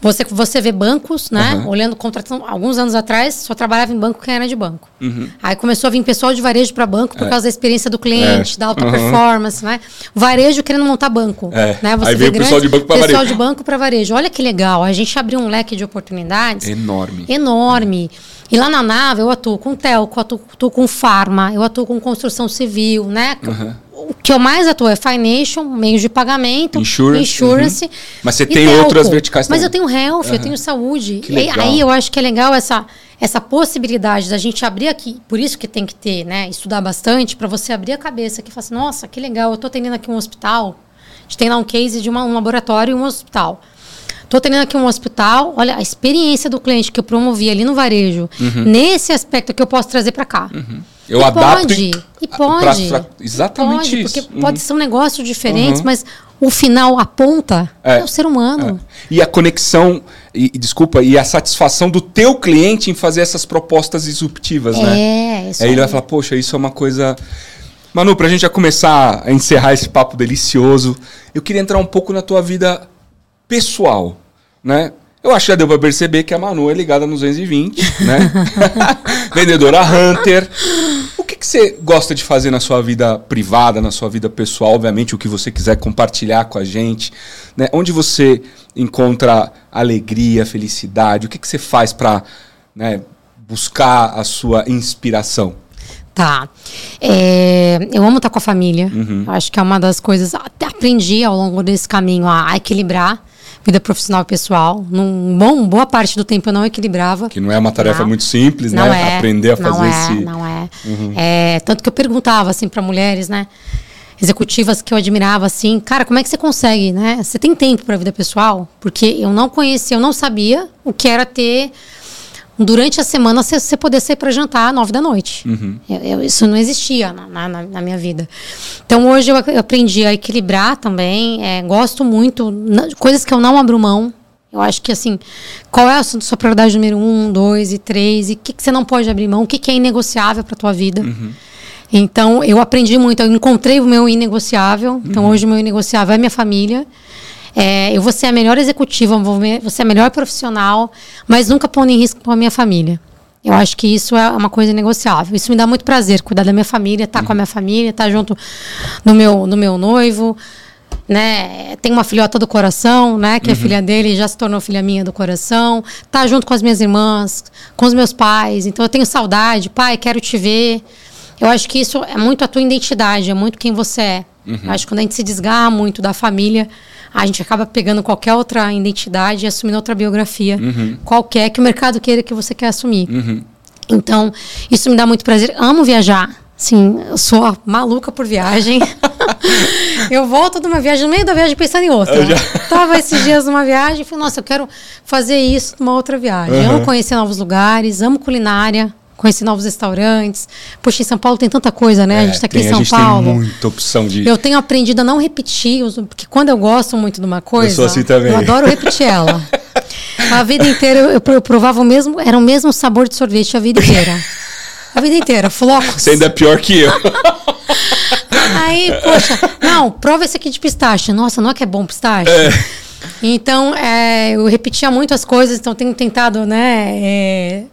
Speaker 2: Você, você vê bancos, né? Uhum. Olhando contratação. Alguns anos atrás, só trabalhava em banco quem era de banco. Uhum. Aí começou a vir pessoal de varejo para banco por é. causa da experiência do cliente, é. da alta uhum. performance, né? Varejo querendo montar banco. É. Né?
Speaker 1: Você Aí veio o pessoal de banco para varejo.
Speaker 2: Pessoal de banco para varejo. Olha que legal. A gente abriu um leque de oportunidades.
Speaker 1: Enorme.
Speaker 2: Enorme. E lá na nave eu atuo com telco, atuo, atuo com farma, eu atuo com construção civil, né? Uhum o que eu mais atuo é financial, meios de pagamento, insurance. insurance uhum.
Speaker 1: Mas você tem telco. outras verticais
Speaker 2: também. Mas eu tenho health, uhum. eu tenho saúde. E, aí eu acho que é legal essa, essa possibilidade da gente abrir aqui. Por isso que tem que ter, né? Estudar bastante para você abrir a cabeça aqui e falar assim, nossa, que legal, eu estou atendendo aqui um hospital. A gente tem lá um case de uma, um laboratório e um hospital. Estou atendendo aqui um hospital, olha a experiência do cliente que eu promovi ali no varejo, uhum. nesse aspecto que eu posso trazer para cá. Uhum.
Speaker 1: Eu e adapto.
Speaker 2: Pode, e pode. Pra, pra,
Speaker 1: exatamente
Speaker 2: pode,
Speaker 1: isso.
Speaker 2: Porque uhum. pode ser um negócio diferente, uhum. mas o final, a ponta, é, é o ser humano.
Speaker 1: É. E a conexão, e, desculpa, e a satisfação do teu cliente em fazer essas propostas disruptivas,
Speaker 2: é,
Speaker 1: né?
Speaker 2: É,
Speaker 1: isso aí. aí ele vai falar, poxa, isso é uma coisa. Manu, pra gente já começar a encerrar esse papo delicioso, eu queria entrar um pouco na tua vida pessoal, né? Eu acho que já deu para perceber que a Manu é ligada nos 220, né? [laughs] Vendedora Hunter. O que, que você gosta de fazer na sua vida privada, na sua vida pessoal? Obviamente, o que você quiser compartilhar com a gente. Né? Onde você encontra alegria, felicidade? O que, que você faz para né, buscar a sua inspiração?
Speaker 2: Tá. É, eu amo estar com a família. Uhum. Acho que é uma das coisas. Até aprendi ao longo desse caminho a equilibrar vida profissional e pessoal. Num bom, boa parte do tempo eu não equilibrava.
Speaker 1: Que não é uma tarefa não. muito simples,
Speaker 2: não
Speaker 1: né?
Speaker 2: É,
Speaker 1: Aprender a fazer é, esse.
Speaker 2: Não é. Uhum. é. Tanto que eu perguntava assim para mulheres, né? Executivas que eu admirava assim, cara, como é que você consegue, né? Você tem tempo para a vida pessoal? Porque eu não conhecia, eu não sabia o que era ter durante a semana você, poder sair para jantar às nove da noite. Uhum. Eu, eu, isso não existia na, na, na, minha vida. Então hoje eu, aprendi a equilibrar também. É, gosto muito, na, coisas que eu não abro mão. Eu acho que assim, qual é a sua, sua prioridade número um, dois e três? E o que, que você não pode abrir mão? O que, que é inegociável para tua vida? Uhum. Então eu aprendi muito, eu encontrei o meu inegociável. Então uhum. hoje o meu inegociável é minha família. É, eu vou ser a melhor executiva, vou ser a melhor profissional, mas nunca pondo em risco a minha família. Eu acho que isso é uma coisa negociável. Isso me dá muito prazer, cuidar da minha família, estar tá uhum. com a minha família, estar tá junto no meu, no meu noivo. Né? Tem uma filhota do coração, né? Que uhum. é filha dele já se tornou filha minha do coração. Tá junto com as minhas irmãs, com os meus pais. Então eu tenho saudade, pai, quero te ver. Eu acho que isso é muito a tua identidade, é muito quem você é. Uhum. Acho que quando a gente se desgarra muito da família, a gente acaba pegando qualquer outra identidade e assumindo outra biografia, uhum. qualquer que o mercado queira que você quer assumir. Uhum. Então, isso me dá muito prazer. Amo viajar. Sim, eu sou maluca por viagem. [laughs] eu volto de uma viagem, no meio da viagem pensando em outra. Eu já... Tava esses dias numa viagem e falei, nossa, eu quero fazer isso numa outra viagem. Uhum. amo conhecer novos lugares, amo culinária conhecer novos restaurantes. Poxa, em São Paulo tem tanta coisa, né? É, a gente está aqui tem, em São Paulo.
Speaker 1: Tem muita opção de.
Speaker 2: Eu tenho aprendido a não repetir, porque quando eu gosto muito de uma coisa,
Speaker 1: eu, sou assim também.
Speaker 2: eu adoro repetir ela. a vida inteira eu, eu, provava o mesmo, era o mesmo sabor de sorvete a vida inteira. A vida inteira, flocos.
Speaker 1: Você ainda é pior que eu.
Speaker 2: Aí, poxa, não, prova esse aqui de pistache. Nossa, não é que é bom pistache? É. Então, é, eu repetia muito as coisas, então tenho tentado, né? É,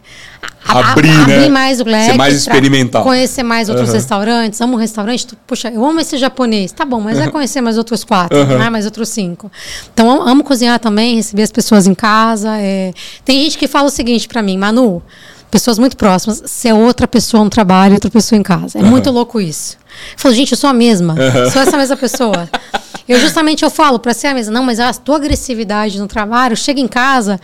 Speaker 1: abrir, a,
Speaker 2: né? Abrir mais o leque.
Speaker 1: Ser mais experimental.
Speaker 2: Conhecer mais outros uhum. restaurantes. Amo restaurante. Puxa, eu amo esse japonês. Tá bom, mas uhum. é conhecer mais outros quatro, uhum. né? mais outros cinco. Então, amo, amo, cozinhar também, receber as pessoas em casa. É... Tem gente que fala o seguinte para mim, Manu, pessoas muito próximas, você é outra pessoa no trabalho, outra pessoa em casa. É muito louco isso. Eu falo, gente, eu sou a mesma. Sou essa mesma pessoa. Eu justamente eu falo para ser a mesma. Não, mas a tua agressividade no trabalho, chega em casa,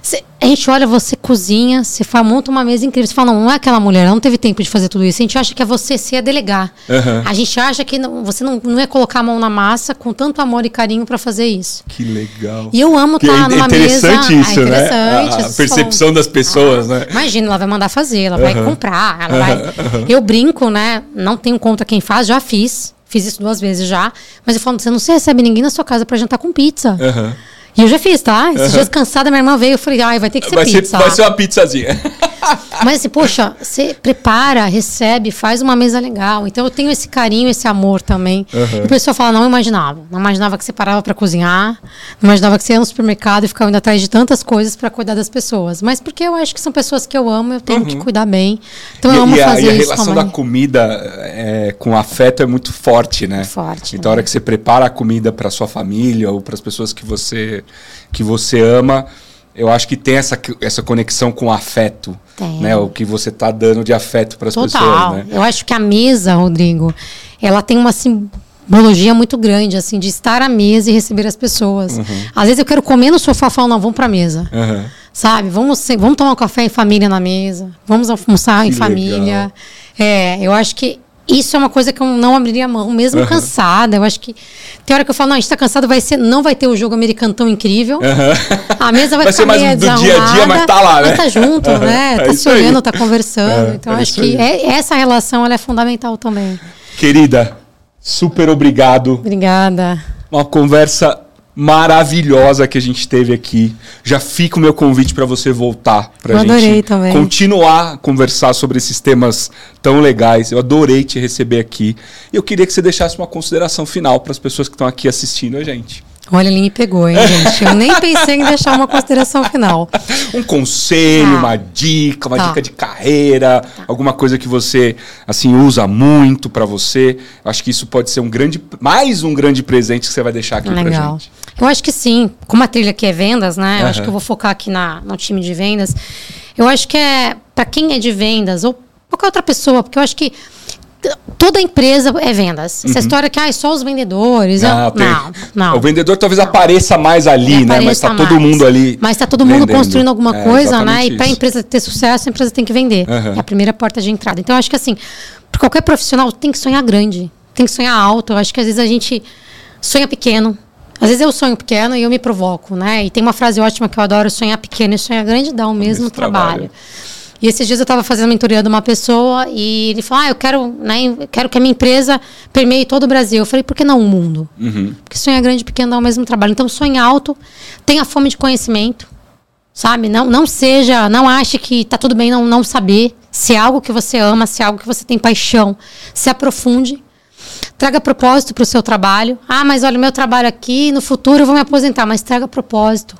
Speaker 2: cê, a gente olha, você cozinha, você monta uma mesa incrível. Você fala, não, não é aquela mulher, ela não teve tempo de fazer tudo isso. A gente acha que é você se a delegar. Uhum. A gente acha que não, você não, não é colocar a mão na massa com tanto amor e carinho para fazer isso.
Speaker 1: Que legal.
Speaker 2: E eu amo estar tá é numa
Speaker 1: interessante
Speaker 2: mesa.
Speaker 1: Isso, ah, interessante né? A, a percepção falam, das pessoas, ah, né?
Speaker 2: Imagina, ela vai mandar fazer, ela uhum. vai comprar, ela uhum. vai. Eu brinco, né? Não tenho conta quem faz, já fiz. Fiz isso duas vezes já. Mas eu falo, você não se recebe ninguém na sua casa para jantar com pizza. Uhum. E eu já fiz, tá? Esses uhum. dias cansada, minha irmã veio, eu falei, ai, vai ter que ser
Speaker 1: vai
Speaker 2: pizza.
Speaker 1: Ser, vai ser uma pizzazinha. [laughs]
Speaker 2: Mas assim, poxa, você prepara, recebe, faz uma mesa legal. Então eu tenho esse carinho, esse amor também. Uhum. E o pessoal fala, não imaginava. Não imaginava que você parava para cozinhar, não imaginava que você ia no supermercado e ficava indo atrás de tantas coisas para cuidar das pessoas. Mas porque eu acho que são pessoas que eu amo, eu tenho uhum. que cuidar bem. Então
Speaker 1: e,
Speaker 2: eu amo
Speaker 1: e
Speaker 2: a, fazer
Speaker 1: isso. E a
Speaker 2: relação
Speaker 1: da comida é, com afeto é muito forte, né?
Speaker 2: Forte.
Speaker 1: Então, né? a hora que você prepara a comida para sua família ou para as pessoas que você, que você ama eu acho que tem essa, essa conexão com afeto, tem. né? O que você está dando de afeto para as pessoas, né?
Speaker 2: Eu acho que a mesa, Rodrigo, ela tem uma simbologia muito grande, assim, de estar à mesa e receber as pessoas. Uhum. Às vezes eu quero comer no sofá e falo, não, vamos para a mesa. Uhum. Sabe? Vamos, vamos tomar um café em família na mesa. Vamos almoçar que em família. É, eu acho que isso é uma coisa que eu não abriria mão, mesmo uhum. cansada. Eu acho que tem hora que eu falo, não, a gente tá cansado, vai ser, não vai ter o jogo americano tão incrível. Uhum. A mesa vai, vai ser mais do dia a dia, mas tá lá, né? Mas tá junto, uhum. né? Tá é se olhando, aí. tá conversando. É, então, é acho que é, essa relação ela é fundamental também.
Speaker 1: Querida, super obrigado.
Speaker 2: Obrigada.
Speaker 1: Uma conversa maravilhosa que a gente teve aqui. Já fica o meu convite para você voltar para a gente
Speaker 2: também.
Speaker 1: continuar a conversar sobre esses temas tão legais. Eu adorei te receber aqui. E eu queria que você deixasse uma consideração final para as pessoas que estão aqui assistindo a gente.
Speaker 2: Olha, ele me pegou, hein, gente? Eu nem pensei em deixar uma consideração final. [laughs]
Speaker 1: Um conselho, ah. uma dica, uma tá. dica de carreira, tá. alguma coisa que você assim usa muito para você. Acho que isso pode ser um grande, mais um grande presente que você vai deixar aqui Legal. pra gente.
Speaker 2: Eu acho que sim. Como a trilha aqui é vendas, né? Eu uhum. acho que eu vou focar aqui na, no time de vendas. Eu acho que é para quem é de vendas ou qualquer outra pessoa, porque eu acho que toda empresa é vendas. Essa uhum. história que ah, é só os vendedores. Não, eu, não, não,
Speaker 1: O vendedor talvez não. apareça mais ali, né? Mas está todo mundo ali.
Speaker 2: Mas está todo mundo vendendo. construindo alguma é, coisa, né? E para a empresa ter sucesso, a empresa tem que vender. Uhum. É a primeira porta de entrada. Então, eu acho que assim, qualquer profissional tem que sonhar grande, tem que sonhar alto. Eu acho que às vezes a gente sonha pequeno. Às vezes eu sonho pequeno e eu me provoco, né? E tem uma frase ótima que eu adoro: sonhar pequeno e sonhar grande dá o mesmo, mesmo trabalho. trabalho. E esses dias eu estava fazendo a mentoria de uma pessoa e ele falou: Ah, eu quero, né, quero que a minha empresa permeie todo o Brasil. Eu falei: Por que não o mundo? Uhum. Porque sonhar grande e pequeno dá o mesmo trabalho. Então, sonhe alto, tenha fome de conhecimento, sabe? Não, não seja, não ache que está tudo bem não, não saber. Se é algo que você ama, se é algo que você tem paixão, se aprofunde. Traga propósito para o seu trabalho. Ah, mas olha, o meu trabalho aqui, no futuro eu vou me aposentar, mas traga propósito.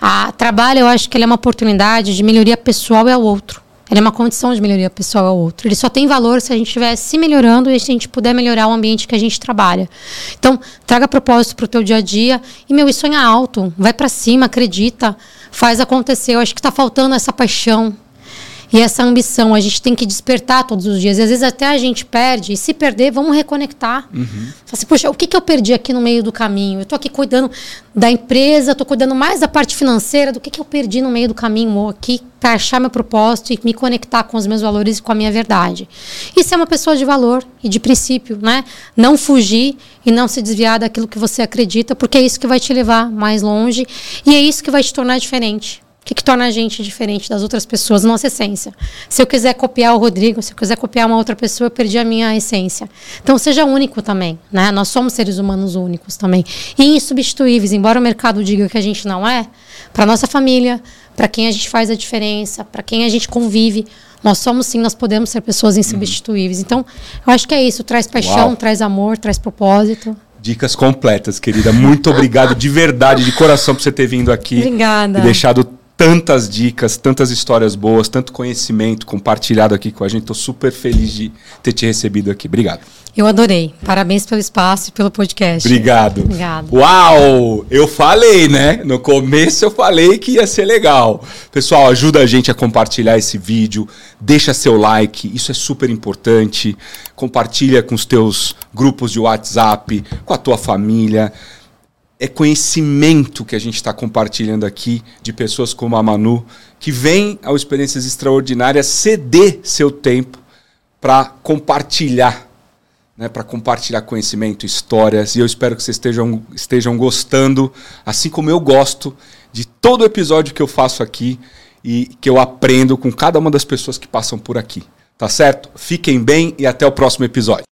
Speaker 2: A trabalho, eu acho que ele é uma oportunidade de melhoria pessoal e ao outro. Ele é uma condição de melhoria pessoal ao outro. Ele só tem valor se a gente estiver se melhorando e se a gente puder melhorar o ambiente que a gente trabalha. Então, traga propósito para o teu dia a dia e, meu, e sonha alto. Vai para cima, acredita, faz acontecer. Eu acho que está faltando essa paixão, e essa ambição, a gente tem que despertar todos os dias. E às vezes até a gente perde, e se perder, vamos reconectar. Uhum. Assim, poxa, o que, que eu perdi aqui no meio do caminho? Eu estou aqui cuidando da empresa, estou cuidando mais da parte financeira, do que, que eu perdi no meio do caminho, aqui, para achar meu propósito e me conectar com os meus valores e com a minha verdade. Isso é uma pessoa de valor e de princípio, né? Não fugir e não se desviar daquilo que você acredita, porque é isso que vai te levar mais longe e é isso que vai te tornar diferente que, que torna a gente diferente das outras pessoas, nossa essência. Se eu quiser copiar o Rodrigo, se eu quiser copiar uma outra pessoa, eu perdi a minha essência. Então seja único também, né? Nós somos seres humanos únicos também e insubstituíveis, embora o mercado diga que a gente não é, para nossa família, para quem a gente faz a diferença, para quem a gente convive, nós somos sim, nós podemos ser pessoas insubstituíveis. Então, eu acho que é isso, traz paixão, Uau. traz amor, traz propósito.
Speaker 1: Dicas completas, querida. Muito [laughs] obrigado de verdade, de coração, por você ter vindo aqui.
Speaker 2: Obrigada.
Speaker 1: E deixado tantas dicas, tantas histórias boas, tanto conhecimento compartilhado aqui com a gente. Estou super feliz de ter te recebido aqui. Obrigado.
Speaker 2: Eu adorei. Parabéns pelo espaço e pelo podcast.
Speaker 1: Obrigado. Obrigado. Uau! Eu falei, né? No começo eu falei que ia ser legal. Pessoal, ajuda a gente a compartilhar esse vídeo. Deixa seu like, isso é super importante. Compartilha com os teus grupos de WhatsApp, com a tua família é conhecimento que a gente está compartilhando aqui de pessoas como a Manu, que vem ao Experiências Extraordinárias ceder seu tempo para compartilhar, né, para compartilhar conhecimento, histórias. E eu espero que vocês estejam, estejam gostando, assim como eu gosto de todo episódio que eu faço aqui e que eu aprendo com cada uma das pessoas que passam por aqui. Tá certo? Fiquem bem e até o próximo episódio.